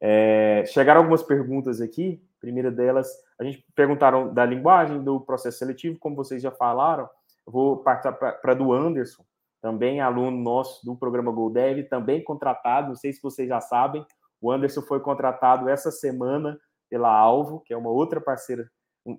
É, chegaram algumas perguntas aqui. A primeira delas, a gente perguntaram da linguagem do processo seletivo, como vocês já falaram. Vou partir para do Anderson, também aluno nosso do programa GoDev, também contratado. Não sei se vocês já sabem, o Anderson foi contratado essa semana pela Alvo, que é uma outra parceira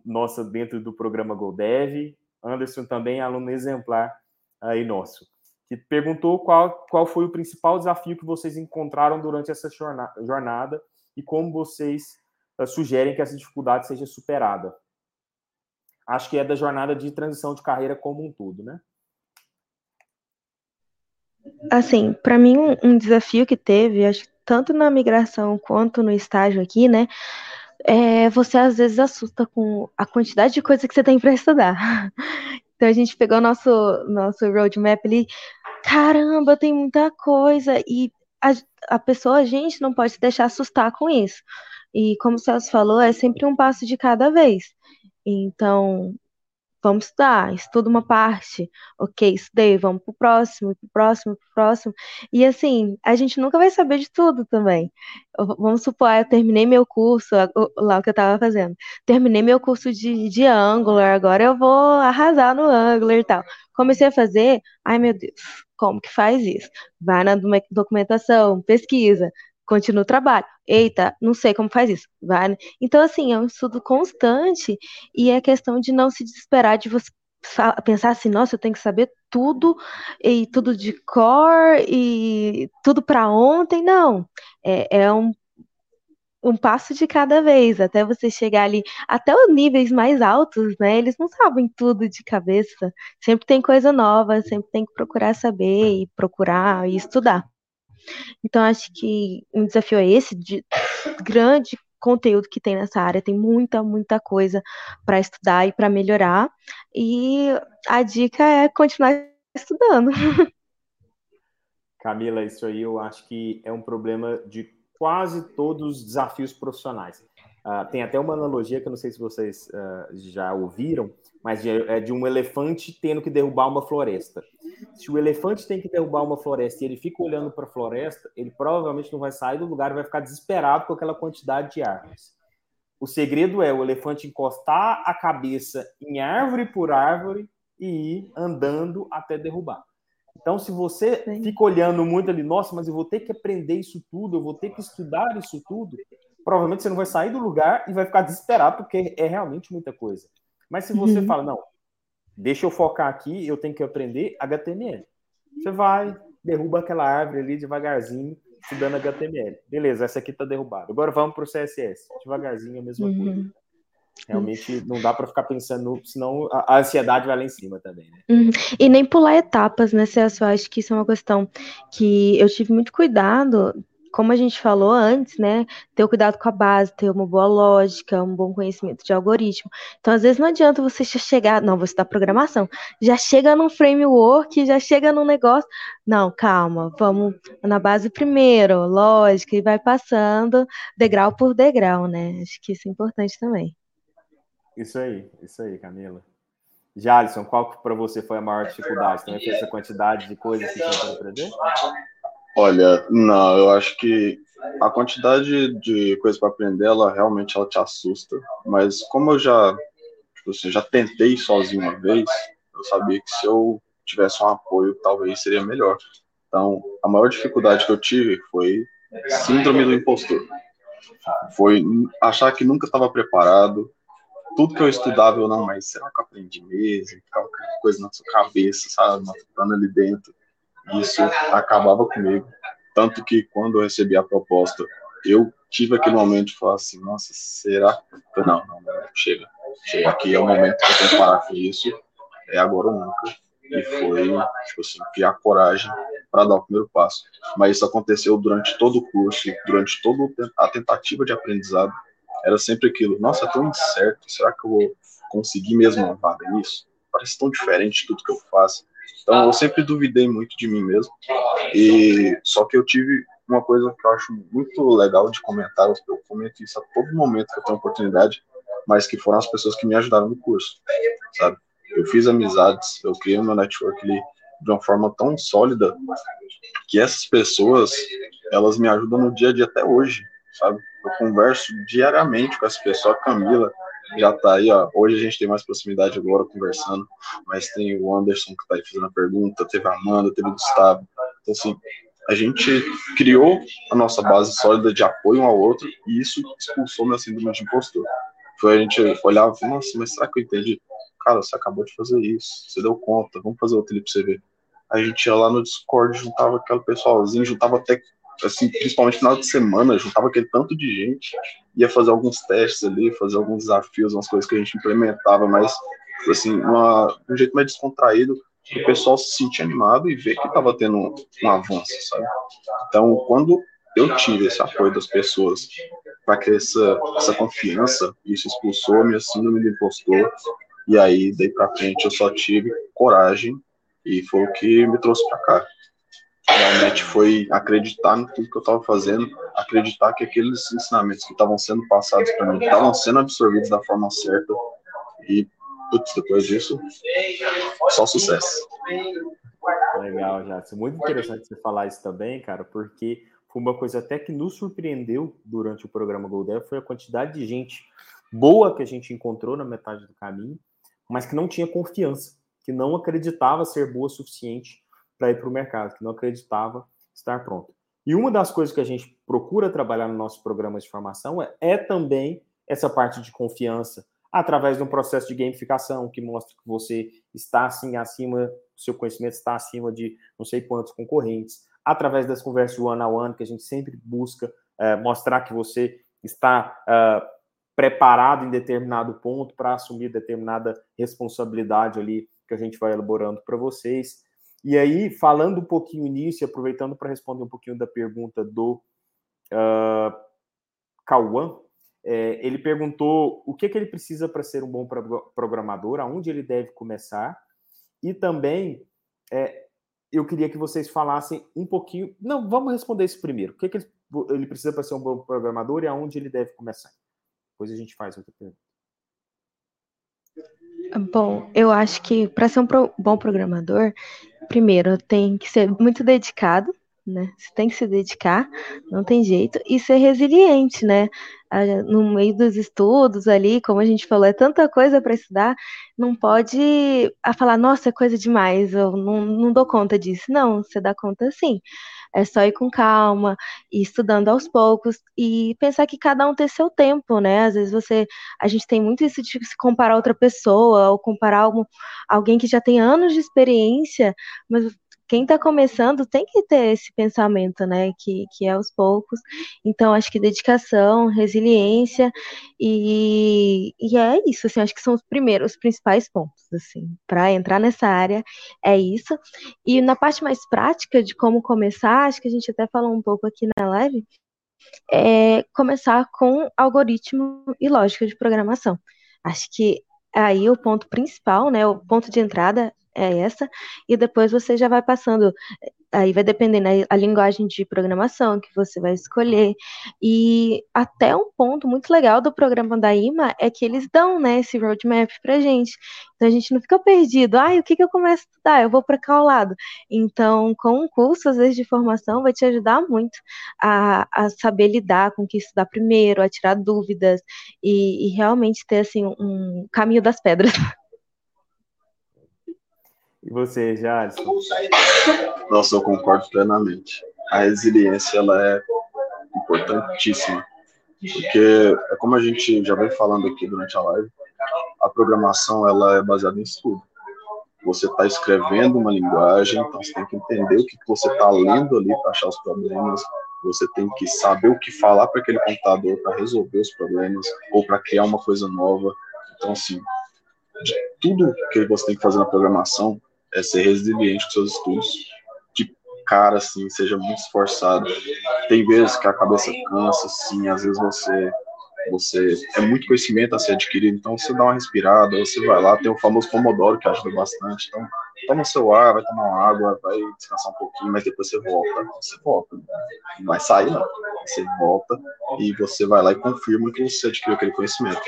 nossa dentro do programa GoDev. Anderson também é aluno exemplar aí nosso que perguntou qual, qual foi o principal desafio que vocês encontraram durante essa jornada e como vocês uh, sugerem que essa dificuldade seja superada. Acho que é da jornada de transição de carreira como um todo, né? Assim, para mim, um, um, desafio que teve, acho tanto na migração quanto no estágio aqui, né? É, você às vezes assusta com a quantidade de coisa que você tem para estudar. Então a gente pegou nosso nosso roadmap ali, caramba, tem muita coisa e a, a pessoa, a gente não pode se deixar assustar com isso. E como o Celso falou, é sempre um passo de cada vez. Então, vamos estudar, estuda uma parte, ok, estudei, vamos pro próximo, pro próximo, pro próximo. E assim, a gente nunca vai saber de tudo também. Vamos supor, eu terminei meu curso, lá o que eu estava fazendo. Terminei meu curso de, de Angular, agora eu vou arrasar no Angular e tal. Comecei a fazer, ai meu Deus, como que faz isso? Vai na documentação, pesquisa, continua o trabalho. Eita, não sei como faz isso. Vai. Né? Então, assim, é um estudo constante e é questão de não se desesperar de você pensar assim, nossa, eu tenho que saber tudo e tudo de cor e tudo para ontem. Não, é, é um um passo de cada vez, até você chegar ali, até os níveis mais altos, né? Eles não sabem tudo de cabeça. Sempre tem coisa nova, sempre tem que procurar saber e procurar e estudar. Então, acho que um desafio é esse, de grande conteúdo que tem nessa área, tem muita, muita coisa para estudar e para melhorar. E a dica é continuar estudando. Camila, isso aí eu acho que é um problema de quase todos os desafios profissionais. Uh, tem até uma analogia que eu não sei se vocês uh, já ouviram, mas é de um elefante tendo que derrubar uma floresta. Se o elefante tem que derrubar uma floresta e ele fica olhando para a floresta, ele provavelmente não vai sair do lugar e vai ficar desesperado com aquela quantidade de árvores. O segredo é o elefante encostar a cabeça em árvore por árvore e ir andando até derrubar. Então, se você Sim. fica olhando muito ali, nossa, mas eu vou ter que aprender isso tudo, eu vou ter que estudar isso tudo, provavelmente você não vai sair do lugar e vai ficar desesperado, porque é realmente muita coisa. Mas se você uhum. fala, não, deixa eu focar aqui, eu tenho que aprender HTML. Você vai, derruba aquela árvore ali devagarzinho, estudando HTML. Beleza, essa aqui está derrubada. Agora vamos para o CSS. Devagarzinho, a mesma uhum. coisa. Realmente não dá para ficar pensando, senão a, ansiedade vai lá em cima também, né? Uhum. E nem pular etapas, né, Celso? Eu acho que isso é uma questão que eu tive muito cuidado como a gente falou antes, né, ter o cuidado com a base, ter uma boa lógica, um bom conhecimento de algoritmo. Então, às vezes não adianta você chegar, não, você da programação, já chega num framework, já chega num negócio, não, calma, vamos na base primeiro, lógica, e vai passando degrau por degrau, né? Acho que isso é importante também. Isso aí, isso aí, Camila. Jalisson, qual para você foi a maior dificuldade? Também fez essa quantidade de coisas que tinha para aprender? Olha, não, eu acho que a quantidade de coisas para aprender, ela realmente ela te assusta. Mas como eu já, tipo assim, já tentei sozinho uma vez, eu sabia que se eu tivesse um apoio, talvez seria melhor. Então, a maior dificuldade que eu tive foi síndrome do impostor. Foi achar que nunca estava preparado. Tudo que eu estudava, eu não, mas será que eu aprendi mesmo? Ficava coisa na sua cabeça, sabe? Matando ali dentro isso acabava comigo. Tanto que quando eu recebi a proposta, eu tive aquele momento de falar assim, nossa, será? Não, não, não, chega. Chega aqui, é o momento que eu tenho que parar com isso. É agora ou nunca. E foi, tipo assim, criar coragem para dar o primeiro passo. Mas isso aconteceu durante todo o curso, durante toda a tentativa de aprendizado. Era sempre aquilo, nossa, é tão incerto, será que eu vou conseguir mesmo uma vaga nisso? Parece tão diferente de tudo que eu faço. Então eu sempre duvidei muito de mim mesmo. E só que eu tive uma coisa que eu acho muito legal de comentar, eu comento isso a todo momento que eu tenho oportunidade, mas que foram as pessoas que me ajudaram no curso, sabe? Eu fiz amizades, eu criei meu network ali de uma forma tão sólida que essas pessoas, elas me ajudam no dia a dia até hoje, sabe? Eu converso diariamente com essa pessoa, a Camila, já tá aí, ó. Hoje a gente tem mais proximidade agora conversando, mas tem o Anderson que tá aí fazendo a pergunta, teve a Amanda, teve o Gustavo. Então, assim, a gente criou a nossa base sólida de apoio um ao outro e isso expulsou meu síndrome de impostor. Foi a gente olhava e nossa, mas será que eu entendi? Cara, você acabou de fazer isso, você deu conta, vamos fazer outro ali pra você ver. A gente ia lá no Discord, juntava aquele pessoalzinho, juntava até assim, principalmente no final de semana, juntava aquele tanto de gente, ia fazer alguns testes ali, fazer alguns desafios, umas coisas que a gente implementava, mas, assim, uma, um jeito mais descontraído, o pessoal se sentir animado e ver que estava tendo um, um, avanço, sabe? Então, quando eu tive esse apoio das pessoas para que essa, essa confiança, isso expulsou minha síndrome de impostor, e aí, daí para frente, eu só tive coragem e foi o que me trouxe para cá realmente foi acreditar no tudo que eu estava fazendo, acreditar que aqueles ensinamentos que estavam sendo passados para mim estavam sendo absorvidos da forma certa e putz, depois disso só sucesso. Legal, Jadson. Muito interessante você falar isso também, cara, porque uma coisa até que nos surpreendeu durante o programa Golden foi a quantidade de gente boa que a gente encontrou na metade do caminho, mas que não tinha confiança, que não acreditava ser boa o suficiente para ir para o mercado, que não acreditava estar pronto. E uma das coisas que a gente procura trabalhar no nosso programa de formação é, é também essa parte de confiança, através de um processo de gamificação que mostra que você está assim acima, seu conhecimento está acima de não sei quantos concorrentes, através das conversas one on one que a gente sempre busca é, mostrar que você está é, preparado em determinado ponto para assumir determinada responsabilidade ali que a gente vai elaborando para vocês. E aí, falando um pouquinho nisso, e aproveitando para responder um pouquinho da pergunta do uh, Cauã, é, ele perguntou o que, que ele precisa para ser um bom programador, aonde ele deve começar, e também é, eu queria que vocês falassem um pouquinho. Não, vamos responder isso primeiro. O que, que ele, ele precisa para ser um bom programador e aonde ele deve começar? Depois a gente faz outra pergunta. Bom, eu acho que para ser um bom programador, primeiro tem que ser muito dedicado, né? Você tem que se dedicar, não tem jeito, e ser resiliente, né? No meio dos estudos ali, como a gente falou, é tanta coisa para estudar, não pode a falar, nossa, é coisa demais, eu não, não dou conta disso. Não, você dá conta sim. É só ir com calma, ir estudando aos poucos e pensar que cada um tem seu tempo, né? Às vezes você. A gente tem muito isso de se comparar a outra pessoa, ou comparar algum, alguém que já tem anos de experiência, mas quem está começando tem que ter esse pensamento, né? Que, que é aos poucos. Então, acho que dedicação, resiliência e, e é isso, assim, acho que são os primeiros, os principais pontos, assim, para entrar nessa área é isso. E na parte mais prática de como começar, acho que a gente até falou um pouco aqui na live, é começar com algoritmo e lógica de programação. Acho que aí o ponto principal, né, o ponto de entrada é essa, e depois você já vai passando aí vai depender da a linguagem de programação que você vai escolher. E até um ponto muito legal do programa da IMA é que eles dão, né, esse roadmap pra gente. Então a gente não fica perdido. Ah, o que, que eu começo a estudar? Eu vou para cá ao lado. Então, com um curso, às vezes, de formação, vai te ajudar muito a, a saber lidar com o que estudar primeiro, a tirar dúvidas e, e realmente ter, assim, um caminho das pedras. E você, Jadson? Nossa, eu concordo plenamente. A resiliência ela é importantíssima, porque é como a gente já vem falando aqui durante a live, a programação ela é baseada em estudo. Você está escrevendo uma linguagem, então você tem que entender o que você está lendo ali para achar os problemas. Você tem que saber o que falar para aquele computador para resolver os problemas ou para criar uma coisa nova. Então, assim, de tudo que você tem que fazer na programação, é ser resiliente com seus estudos. De cara, assim, seja muito esforçado. Tem vezes que a cabeça cansa, assim, às vezes você você é muito conhecimento a ser adquirido, então você dá uma respirada, você vai lá, tem o famoso Pomodoro que ajuda bastante, então toma seu ar, vai tomar uma água, vai descansar um pouquinho, mas depois você volta, você volta, não vai sair não, você volta e você vai lá e confirma que você adquiriu aquele conhecimento.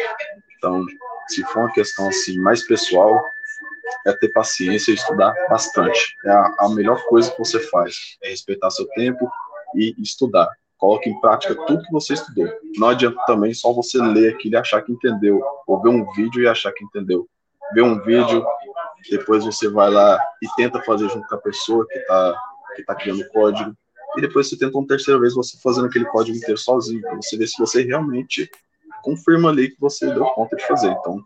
Então, se for uma questão assim mais pessoal, é ter paciência e estudar bastante. É a, a melhor coisa que você faz, é respeitar seu tempo e estudar. Coloque em prática tudo que você estudou. Não adianta também só você ler aquilo e achar que entendeu, ou ver um vídeo e achar que entendeu. Ver um vídeo, depois você vai lá e tenta fazer junto com a pessoa que está que tá criando código, e depois você tenta uma terceira vez você fazendo aquele código inteiro sozinho, para você ver se você realmente confirma ali que você deu conta de fazer. Então,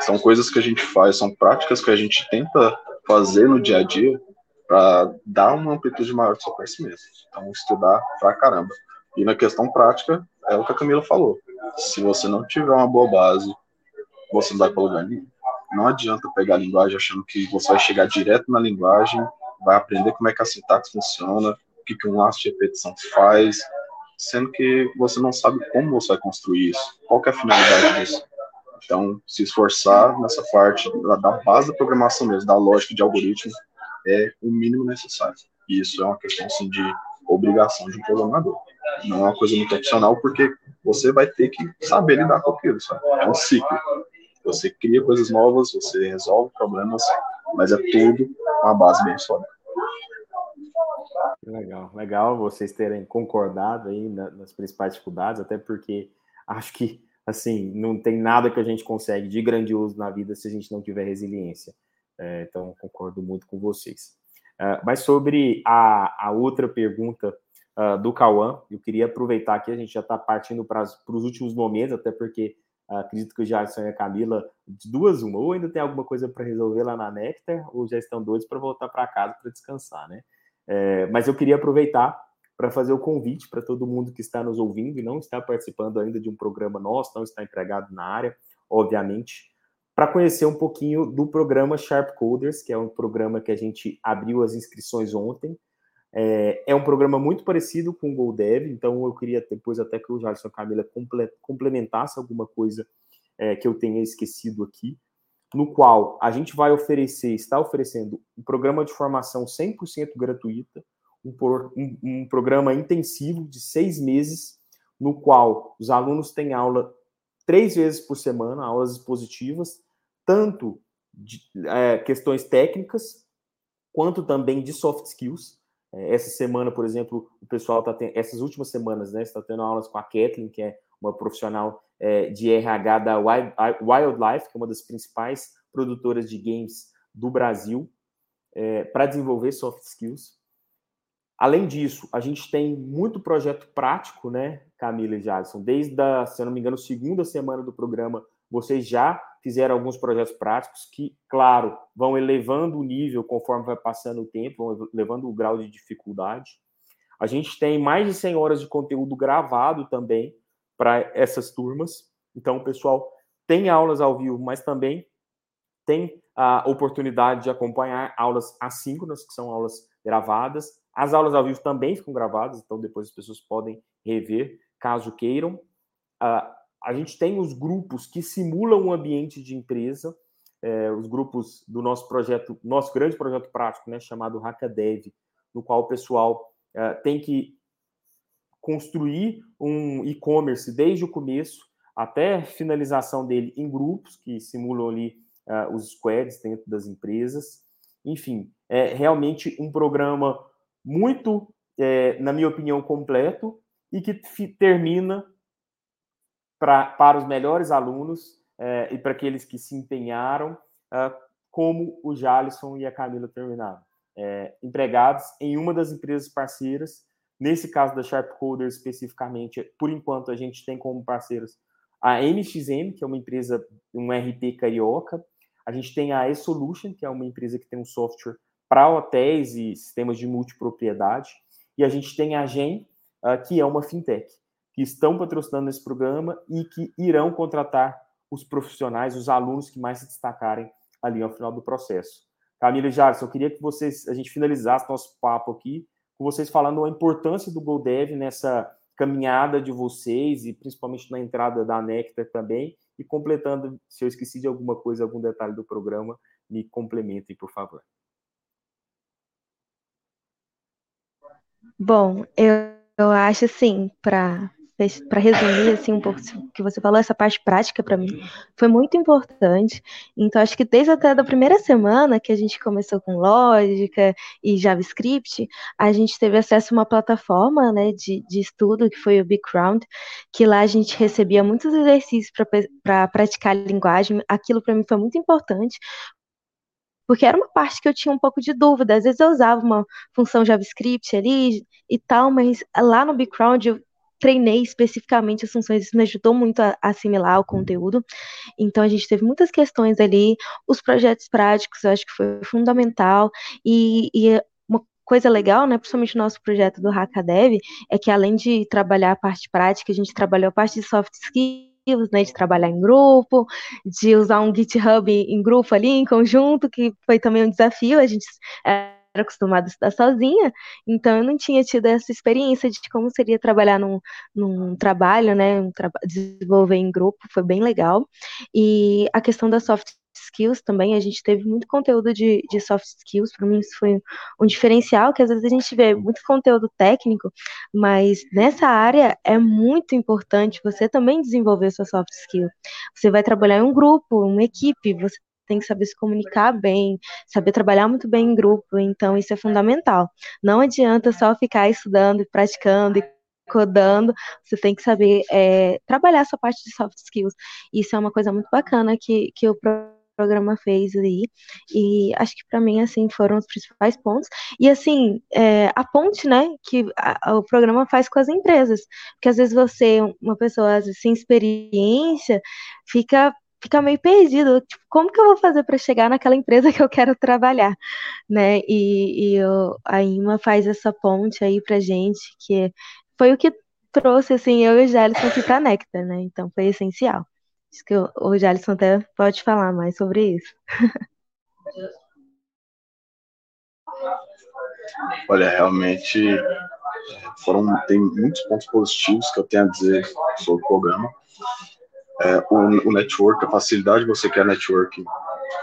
são coisas que a gente faz, são práticas que a gente tenta fazer no dia a dia para dar uma amplitude maior do seu conhecimento. Então, estudar pra caramba. E na questão prática, é o que a Camila falou. Se você não tiver uma boa base, você não vai para lugar nenhum. Não adianta pegar a linguagem achando que você vai chegar direto na linguagem, vai aprender como é que a sintaxe funciona, o que, que um laço de repetição faz, sendo que você não sabe como você vai construir isso, qual é a finalidade disso. Então, se esforçar nessa parte da base da programação mesmo, da lógica de algoritmo, é o mínimo necessário. E isso é uma questão, assim, de obrigação de um programador. Não é uma coisa muito opcional, porque você vai ter que saber lidar com aquilo, sabe? É um ciclo. Você cria coisas novas, você resolve problemas, mas é tudo uma base bem sólida. Legal, legal vocês terem concordado aí nas principais dificuldades, até porque acho que assim, não tem nada que a gente consegue de grandioso na vida se a gente não tiver resiliência. É, então, concordo muito com vocês. Uh, mas sobre a, a outra pergunta uh, do Cauã, eu queria aproveitar que a gente já está partindo para os últimos momentos, até porque uh, acredito que o Jarson e a Camila, de duas uma, ou ainda tem alguma coisa para resolver lá na Nectar, ou já estão doidos para voltar para casa para descansar, né? É, mas eu queria aproveitar para fazer o convite para todo mundo que está nos ouvindo e não está participando ainda de um programa nosso, não está empregado na área, obviamente, para conhecer um pouquinho do programa Sharp Coders, que é um programa que a gente abriu as inscrições ontem. É, é um programa muito parecido com o GoDev, então eu queria depois até que o Jarson Camila complementasse alguma coisa é, que eu tenha esquecido aqui, no qual a gente vai oferecer, está oferecendo um programa de formação 100% gratuita, um, um, um programa intensivo de seis meses, no qual os alunos têm aula três vezes por semana, aulas expositivas, tanto de é, questões técnicas, quanto também de soft skills. É, essa semana, por exemplo, o pessoal está tendo, essas últimas semanas, né, está tendo aulas com a Kathleen, que é uma profissional é, de RH da Wildlife, que é uma das principais produtoras de games do Brasil, é, para desenvolver soft skills. Além disso, a gente tem muito projeto prático, né, Camila e Jadson? Desde a, se eu não me engano, segunda semana do programa, vocês já fizeram alguns projetos práticos que, claro, vão elevando o nível conforme vai passando o tempo, vão elevando o grau de dificuldade. A gente tem mais de 100 horas de conteúdo gravado também para essas turmas. Então, o pessoal tem aulas ao vivo, mas também tem a oportunidade de acompanhar aulas assíncronas, que são aulas gravadas. As aulas ao vivo também ficam gravadas, então depois as pessoas podem rever, caso queiram. Uh, a gente tem os grupos que simulam um ambiente de empresa, é, os grupos do nosso projeto, nosso grande projeto prático, né, chamado Hackadev, no qual o pessoal é, tem que construir um e-commerce desde o começo até finalização dele em grupos que simulam ali uh, os squads dentro das empresas. Enfim, é realmente um programa muito, é, na minha opinião, completo e que termina pra, para os melhores alunos é, e para aqueles que se empenharam, é, como o Jalisson e a Camila terminaram. É, empregados em uma das empresas parceiras, nesse caso da Sharp Coder especificamente, por enquanto a gente tem como parceiros a MXM, que é uma empresa, um RP carioca, a gente tem a eSolution, que é uma empresa que tem um software para hotéis e sistemas de multipropriedade, e a gente tem a GEM, uh, que é uma fintech que estão patrocinando esse programa e que irão contratar os profissionais, os alunos que mais se destacarem ali ao final do processo. Camila e Jarson, eu queria que vocês, a gente finalizasse nosso papo aqui, com vocês falando a importância do GoDev nessa caminhada de vocês e principalmente na entrada da Nectar também, e completando, se eu esqueci de alguma coisa, algum detalhe do programa, me complementem, por favor. Bom, eu, eu acho assim, para para resumir assim um pouco o que você falou, essa parte prática para mim foi muito importante. Então acho que desde até da primeira semana que a gente começou com lógica e JavaScript, a gente teve acesso a uma plataforma, né, de, de estudo que foi o Background, que lá a gente recebia muitos exercícios para praticar a linguagem. Aquilo para mim foi muito importante, porque era uma parte que eu tinha um pouco de dúvida. Às vezes eu usava uma função JavaScript ali e tal, mas lá no background eu treinei especificamente as funções, isso me ajudou muito a assimilar o conteúdo. Então, a gente teve muitas questões ali, os projetos práticos, eu acho que foi fundamental, e, e uma coisa legal, né, principalmente no nosso projeto do Hackadev, é que além de trabalhar a parte prática, a gente trabalhou a parte de soft skills, né, de trabalhar em grupo, de usar um GitHub em grupo ali, em conjunto, que foi também um desafio, a gente era acostumada a estudar sozinha, então eu não tinha tido essa experiência de como seria trabalhar num, num trabalho, né, um tra desenvolver em grupo, foi bem legal. E a questão das soft skills também, a gente teve muito conteúdo de, de soft skills, para mim isso foi um diferencial, que às vezes a gente vê muito conteúdo técnico, mas nessa área é muito importante você também desenvolver sua soft skill. Você vai trabalhar em um grupo, uma equipe, você tem que saber se comunicar bem, saber trabalhar muito bem em grupo, então isso é fundamental. Não adianta só ficar estudando e praticando e codando, você tem que saber é, trabalhar essa parte de soft skills. Isso é uma coisa muito bacana que, que o programa fez aí, e acho que para mim, assim, foram os principais pontos. E, assim, é, a ponte, né, que a, o programa faz com as empresas, porque às vezes você, uma pessoa vezes, sem experiência, fica fica meio perdido. Tipo, como que eu vou fazer para chegar naquela empresa que eu quero trabalhar, né? E, e eu, a IMA faz essa ponte aí pra gente, que foi o que trouxe, assim, eu e o Jalisson aqui pra Nectar, né? Então foi essencial. Acho que o, Jalisson até pode falar mais sobre isso. Olha, realmente foram tem muitos pontos positivos que eu tenho a dizer sobre o programa é, o, o, network, a facilidade de você criar networking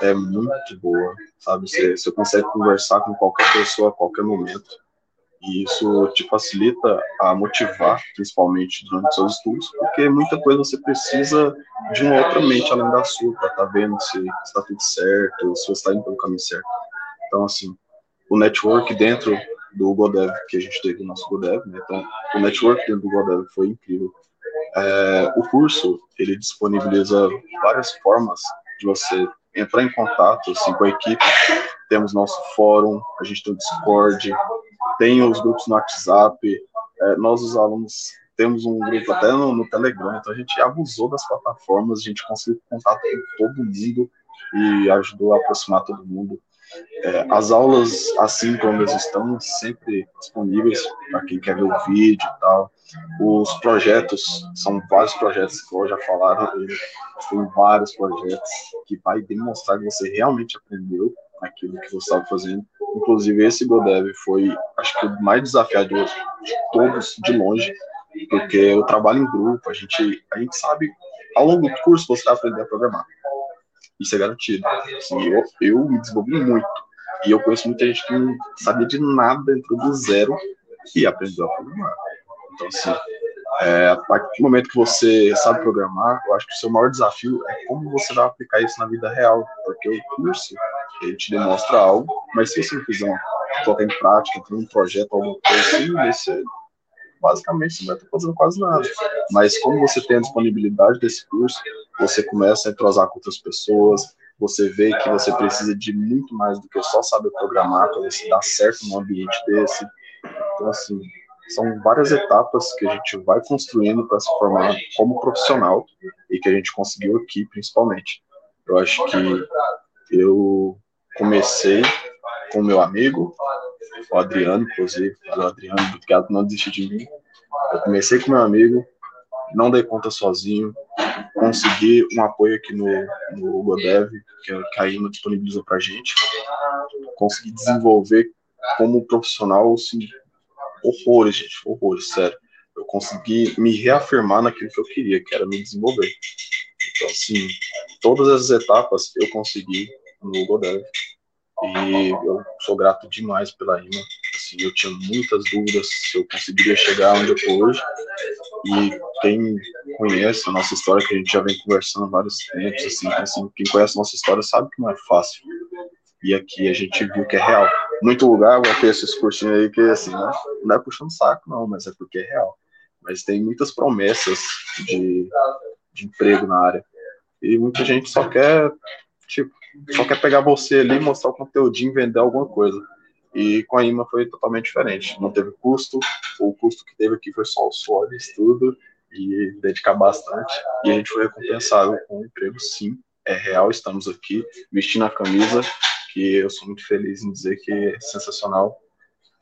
é muito boa, sabe? Você, você consegue conversar com qualquer pessoa a qualquer momento. E isso te facilita a motivar, principalmente durante seus estudos, porque muita coisa você precisa de uma outra mente além da sua, para estar tá vendo se está tudo certo, se você está indo pelo caminho certo. Então, assim, o network dentro do GoDev, que a gente teve no nosso GoDev, né? Então, o network dentro do GoDev foi incrível. É, o curso ele disponibiliza várias formas de você entrar em contato assim, com a equipe. Temos nosso fórum, a gente tem o Discord, tem os grupos no WhatsApp. É, nós, os alunos, temos um grupo até no, no, Telegram, então a gente abusou das plataformas, a gente conseguiu contato com todo mundo e ajudou a aproximar todo mundo. É, as aulas, assim como elas estão, sempre disponíveis para quem quer ver o vídeo e tal. Os projetos, são vários projetos que eu já falaram, tem vários projetos que vai demonstrar que você realmente aprendeu aquilo que você estava fazendo. Inclusive, esse GoDev foi, acho que, o mais desafiador de todos, de longe, porque eu trabalho em grupo, a gente, a gente sabe, ao longo do curso, você vai aprender a programar. Isso é garantido. Assim, eu, eu me desenvolvi muito. E eu conheço muita gente que não sabia de nada, entrou do zero e aprendeu a programar. Então, assim, é, a partir do momento que você sabe programar, eu acho que o seu maior desafio é como você vai aplicar isso na vida real. Porque o curso, ele te demonstra algo, mas se você fizer uma, colocar em prática, um projeto, alguma coisa assim, você basicamente você não vai estar fazendo quase nada. Mas como você tem a disponibilidade desse curso, você começa a entrosar com outras pessoas, você vê que você precisa de muito mais do que só saber programar para você dar certo num ambiente desse. Então, assim, são várias etapas que a gente vai construindo para se formar como profissional e que a gente conseguiu aqui, principalmente. Eu acho que eu comecei com meu amigo, o Adriano, inclusive. Valeu, Adriano, obrigado por não desistir de mim. Eu comecei com meu amigo, não dei conta sozinho, consegui um apoio aqui no, no GoDev, que, que a IMA disponibilizou para gente. Consegui desenvolver como profissional, assim, horrores, gente, horrores, sério. Eu consegui me reafirmar naquilo que eu queria, que era me desenvolver. Então, assim, todas as etapas eu consegui no GoDev. E eu sou grato demais pela IMA. Assim, eu tinha muitas dúvidas se eu conseguiria chegar onde eu estou hoje. E quem conhece a nossa história, que a gente já vem conversando há vários tempos, assim, assim, quem conhece a nossa história sabe que não é fácil. E aqui a gente viu que é real. Muito lugar vai ter esses cursinhos aí que, assim, né, não é puxando saco, não, mas é porque é real. Mas tem muitas promessas de, de emprego na área. E muita gente só quer, tipo, só quer pegar você ali, mostrar o conteúdinho, vender alguma coisa. E com a IMA foi totalmente diferente. Não teve custo, o custo que teve aqui foi só o suor, estudo e dedicar bastante. E a gente foi recompensado com um emprego, sim, é real. Estamos aqui vestindo a camisa, que eu sou muito feliz em dizer que é sensacional.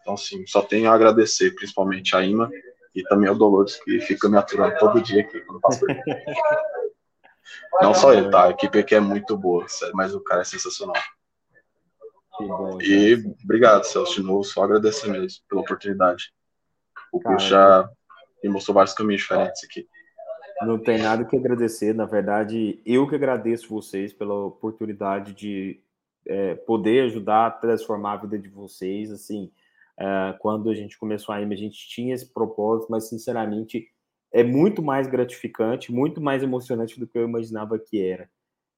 Então, sim, só tenho a agradecer, principalmente a IMA e também ao Dolores, que fica me aturando todo dia aqui quando passo Não só ele, tá? A equipe aqui é muito boa, mas o cara é sensacional. Bom, e obrigado, Celso, de novo, só agradecer mesmo pela oportunidade. O curso já me mostrou vários caminhos diferentes aqui. Não tem nada que agradecer, na verdade, eu que agradeço vocês pela oportunidade de é, poder ajudar a transformar a vida de vocês. Assim, é, quando a gente começou a IMA, a gente tinha esse propósito, mas sinceramente é muito mais gratificante, muito mais emocionante do que eu imaginava que era.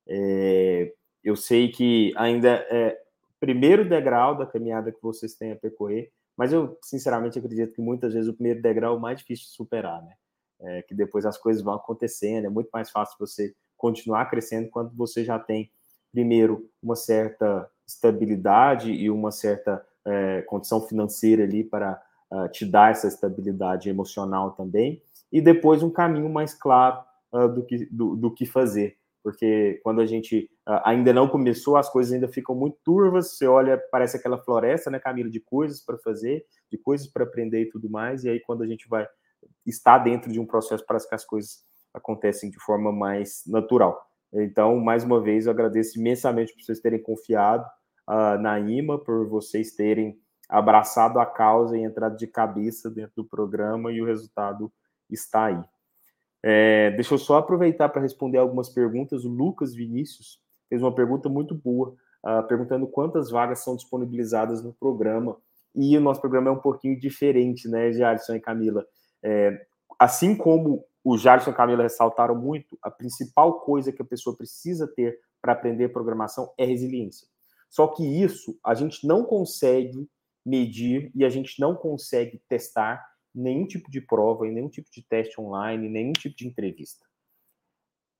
É, eu sei que ainda é primeiro degrau da caminhada que vocês têm a percorrer, mas eu sinceramente acredito que muitas vezes o primeiro degrau é o mais difícil de superar, né? É, que depois as coisas vão acontecendo, é muito mais fácil você continuar crescendo quando você já tem, primeiro, uma certa estabilidade e uma certa é, condição financeira ali para uh, te dar essa estabilidade emocional também, e depois um caminho mais claro uh, do, que, do, do, que fazer. Porque quando a gente uh, ainda não começou, as coisas ainda ficam muito turvas. Você olha, parece aquela floresta, né, Camila, de coisas para fazer, de coisas para aprender e tudo mais. E aí, quando a gente vai estar dentro de um processo, parece que as coisas acontecem de forma mais natural. Então, mais uma vez, eu agradeço imensamente por vocês terem confiado uh, na IMA, por vocês terem abraçado a causa e entrado de cabeça dentro do programa e o resultado está aí. É, deixa eu só aproveitar para responder algumas perguntas. O Lucas Vinícius fez uma pergunta muito boa, uh, perguntando quantas vagas são disponibilizadas no programa. E o nosso programa é um pouquinho diferente, né, Jarson e Camila? É, assim como o Jarson e Camila ressaltaram muito, a principal coisa que a pessoa precisa ter para aprender programação é resiliência. Só que isso a gente não consegue medir e a gente não consegue testar nenhum tipo de prova, nenhum tipo de teste online, nenhum tipo de entrevista.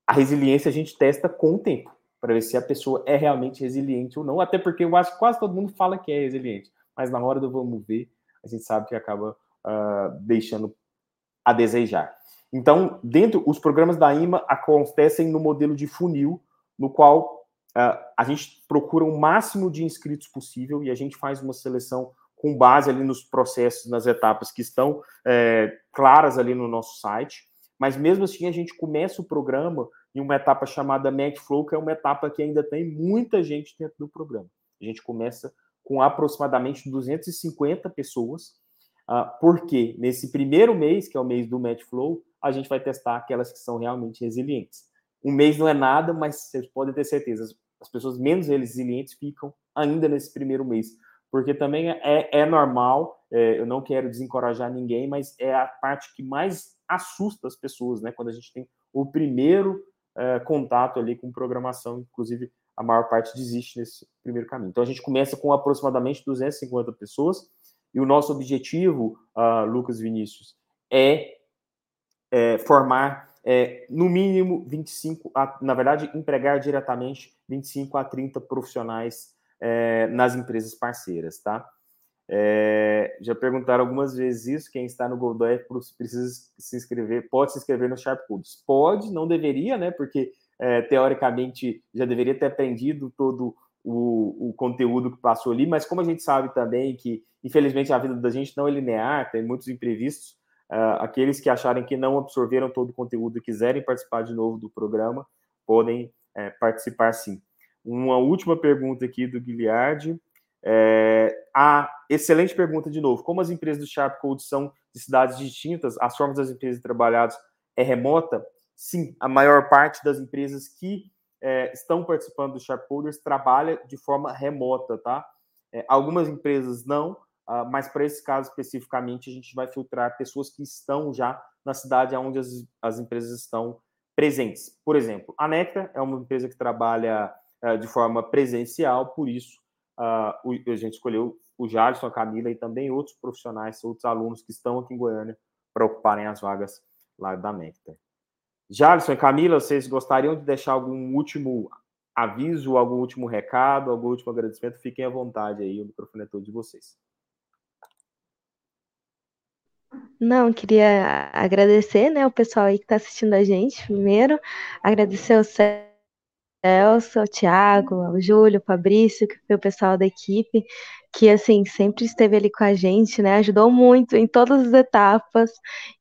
A resiliência a gente testa com o tempo, para ver se a pessoa é realmente resiliente ou não, até porque eu acho que quase todo mundo fala que é resiliente, mas na hora do vamos ver, a gente sabe que acaba uh, deixando a desejar. Então, dentro, os programas da IMA acontecem no modelo de funil, no qual uh, a gente procura o máximo de inscritos possível e a gente faz uma seleção com base ali nos processos, nas etapas que estão é, claras ali no nosso site. Mas mesmo assim, a gente começa o programa em uma etapa chamada Flow, que é uma etapa que ainda tem muita gente dentro do programa. A gente começa com aproximadamente 250 pessoas, uh, porque nesse primeiro mês, que é o mês do Flow, a gente vai testar aquelas que são realmente resilientes. Um mês não é nada, mas vocês podem ter certeza, as pessoas menos resilientes ficam ainda nesse primeiro mês, porque também é, é normal, é, eu não quero desencorajar ninguém, mas é a parte que mais assusta as pessoas, né? Quando a gente tem o primeiro é, contato ali com programação, inclusive a maior parte desiste nesse primeiro caminho. Então a gente começa com aproximadamente 250 pessoas e o nosso objetivo, uh, Lucas Vinícius, é, é formar é, no mínimo 25, a, na verdade, empregar diretamente 25 a 30 profissionais é, nas empresas parceiras, tá? É, já perguntaram algumas vezes isso, quem está no Goldor precisa se inscrever, pode se inscrever no Sharp Codes. Pode, não deveria, né? Porque é, teoricamente já deveria ter aprendido todo o, o, conteúdo que passou ali, mas como a gente sabe também que, infelizmente, a vida da gente não é linear, tem muitos imprevistos, uh, aqueles que acharem que não absorveram todo o conteúdo e quiserem participar de novo do programa, podem é, participar sim. Uma última pergunta aqui do Guilherme. É, a excelente pergunta de novo. Como as empresas do Sharp Code são de cidades distintas, as formas das empresas trabalhadas é remota? Sim, a maior parte das empresas que é, estão participando do Sharp Coders trabalha de forma remota, tá? É, algumas empresas não, uh, mas para esse caso especificamente a gente vai filtrar pessoas que estão já na cidade onde as, as empresas estão presentes. Por exemplo, a Nectar é uma empresa que trabalha de forma presencial, por isso uh, a gente escolheu o Jarson, a Camila e também outros profissionais, outros alunos que estão aqui em Goiânia para ocuparem as vagas lá da Nectar. Jarson e Camila, vocês gostariam de deixar algum último aviso, algum último recado, algum último agradecimento? Fiquem à vontade aí, o microfone é todo de vocês. Não, queria agradecer, né, o pessoal aí que está assistindo a gente, primeiro, agradecer ao Celso, ao Thiago, ao Júlio, ao Fabrício, que foi o pessoal da equipe, que assim sempre esteve ali com a gente, né? Ajudou muito em todas as etapas.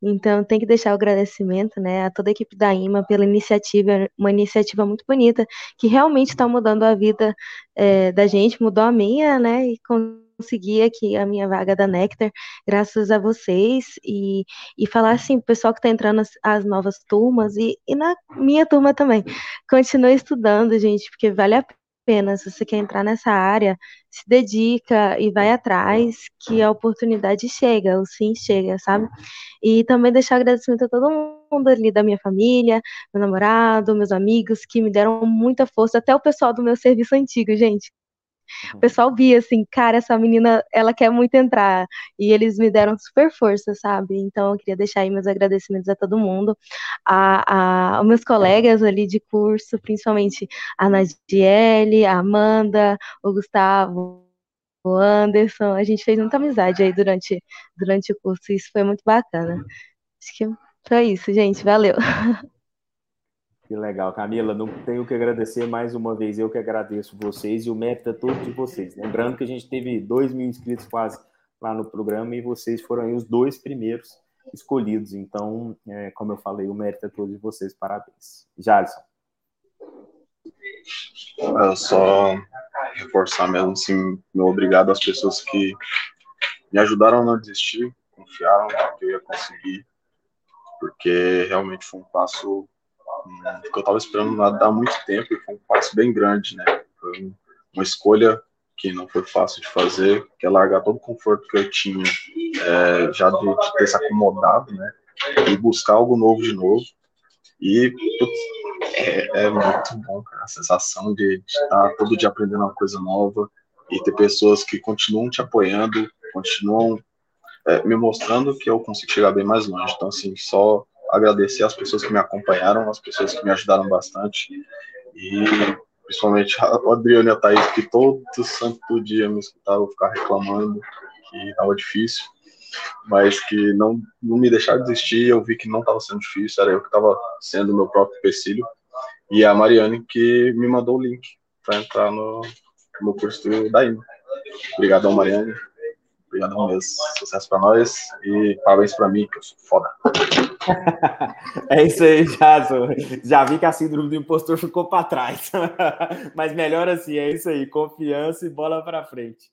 Então tem que deixar o agradecimento, né, a toda a equipe da IMA pela iniciativa, uma iniciativa muito bonita que realmente está mudando a vida é, da gente, mudou a minha, né? E com conseguir aqui a minha vaga da Nectar, graças a vocês, e, e falar assim, o pessoal que está entrando as, as, novas turmas, e, e na minha turma também, continue estudando, gente, porque vale a pena, se você quer entrar nessa área, se dedica e vai atrás, que a oportunidade chega, o sim chega, sabe? E também deixar agradecimento a todo mundo ali da minha família, meu namorado, meus amigos, que me deram muita força, até o pessoal do meu serviço antigo, gente, o pessoal via assim, cara, essa menina, ela quer muito entrar. E eles me deram super força, sabe? Então eu queria deixar aí meus agradecimentos a todo mundo, a, a, aos meus colegas ali de curso, principalmente a Nadiele, a Amanda, o Gustavo, o Anderson. A gente fez muita amizade aí durante, durante o curso, e isso foi muito bacana. Acho que foi isso, gente. Valeu. Que legal, Camila. Não tenho que agradecer mais uma vez. Eu que agradeço vocês e o mérito é todo de vocês. Lembrando que a gente teve dois mil inscritos quase lá no programa e vocês foram os dois primeiros escolhidos. Então, é, como eu falei, o mérito é todo de vocês. Parabéns. Jalisson. É só reforçar mesmo, assim, meu obrigado às pessoas que me ajudaram a não desistir, confiaram que eu ia conseguir, porque realmente foi um passo que eu estava esperando há muito tempo e foi um passo bem grande, né? Foi uma escolha que não foi fácil de fazer, que é largar todo o conforto que eu tinha, é, já de, de, ter se acomodado, né? E buscar algo novo de novo. E putz, é, é, muito bom, cara, a sensação de, de estar todo dia aprendendo uma coisa nova e ter pessoas que continuam te apoiando, continuam é, me mostrando que eu consigo chegar bem mais longe. Então, assim, só agradecer as pessoas que me acompanharam, as pessoas que me ajudaram bastante, e principalmente o Adriano e a Thaís, que todo santo dia me escutavam ficar reclamando, que estava difícil. mas que não, não me deixaram desistir. Eu vi que não estava sendo difícil, era eu que estava sendo meu próprio empecilho. E a Mariane que me mandou o link para entrar no, no curso da IMA. Obrigadão, Mariane. Obrigadão mesmo. Sucesso para nós e parabéns para mim, que eu sou foda. é isso aí, Jason. Já vi que a síndrome do impostor ficou para trás. Mas melhor assim, é isso aí. Confiança e bola para frente.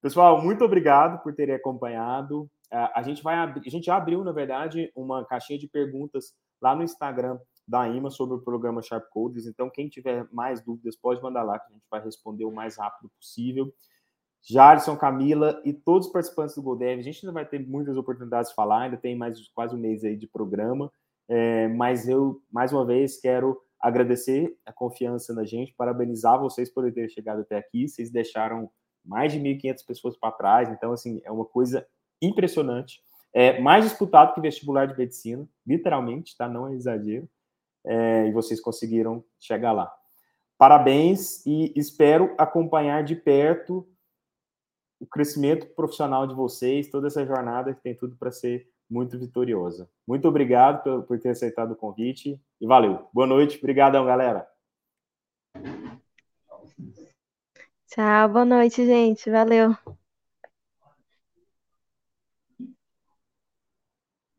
Pessoal, muito obrigado por terem acompanhado. A gente vai abrir, a gente abriu, na verdade, uma caixinha de perguntas lá no Instagram da IMA sobre o programa Sharp Codes. Então, quem tiver mais dúvidas, pode mandar lá que a gente vai responder o mais rápido possível. Jarson, Camila e todos os participantes do GoDev. A gente ainda vai ter muitas oportunidades de falar, ainda tem mais quase um mês aí de programa, é, mas eu, mais uma vez, quero agradecer a confiança na gente, parabenizar vocês por terem chegado até aqui. Vocês deixaram mais de 1.500 pessoas para trás, então, assim, é uma coisa impressionante. É mais disputado que vestibular de medicina, literalmente, tá? Não é exagero. É, e vocês conseguiram chegar lá. Parabéns e espero acompanhar de perto o crescimento profissional de vocês, toda essa jornada que tem tudo para ser muito vitoriosa. Muito obrigado por, por ter aceitado o convite e valeu. Boa noite, obrigadão, galera. Tchau, boa noite, gente. Valeu.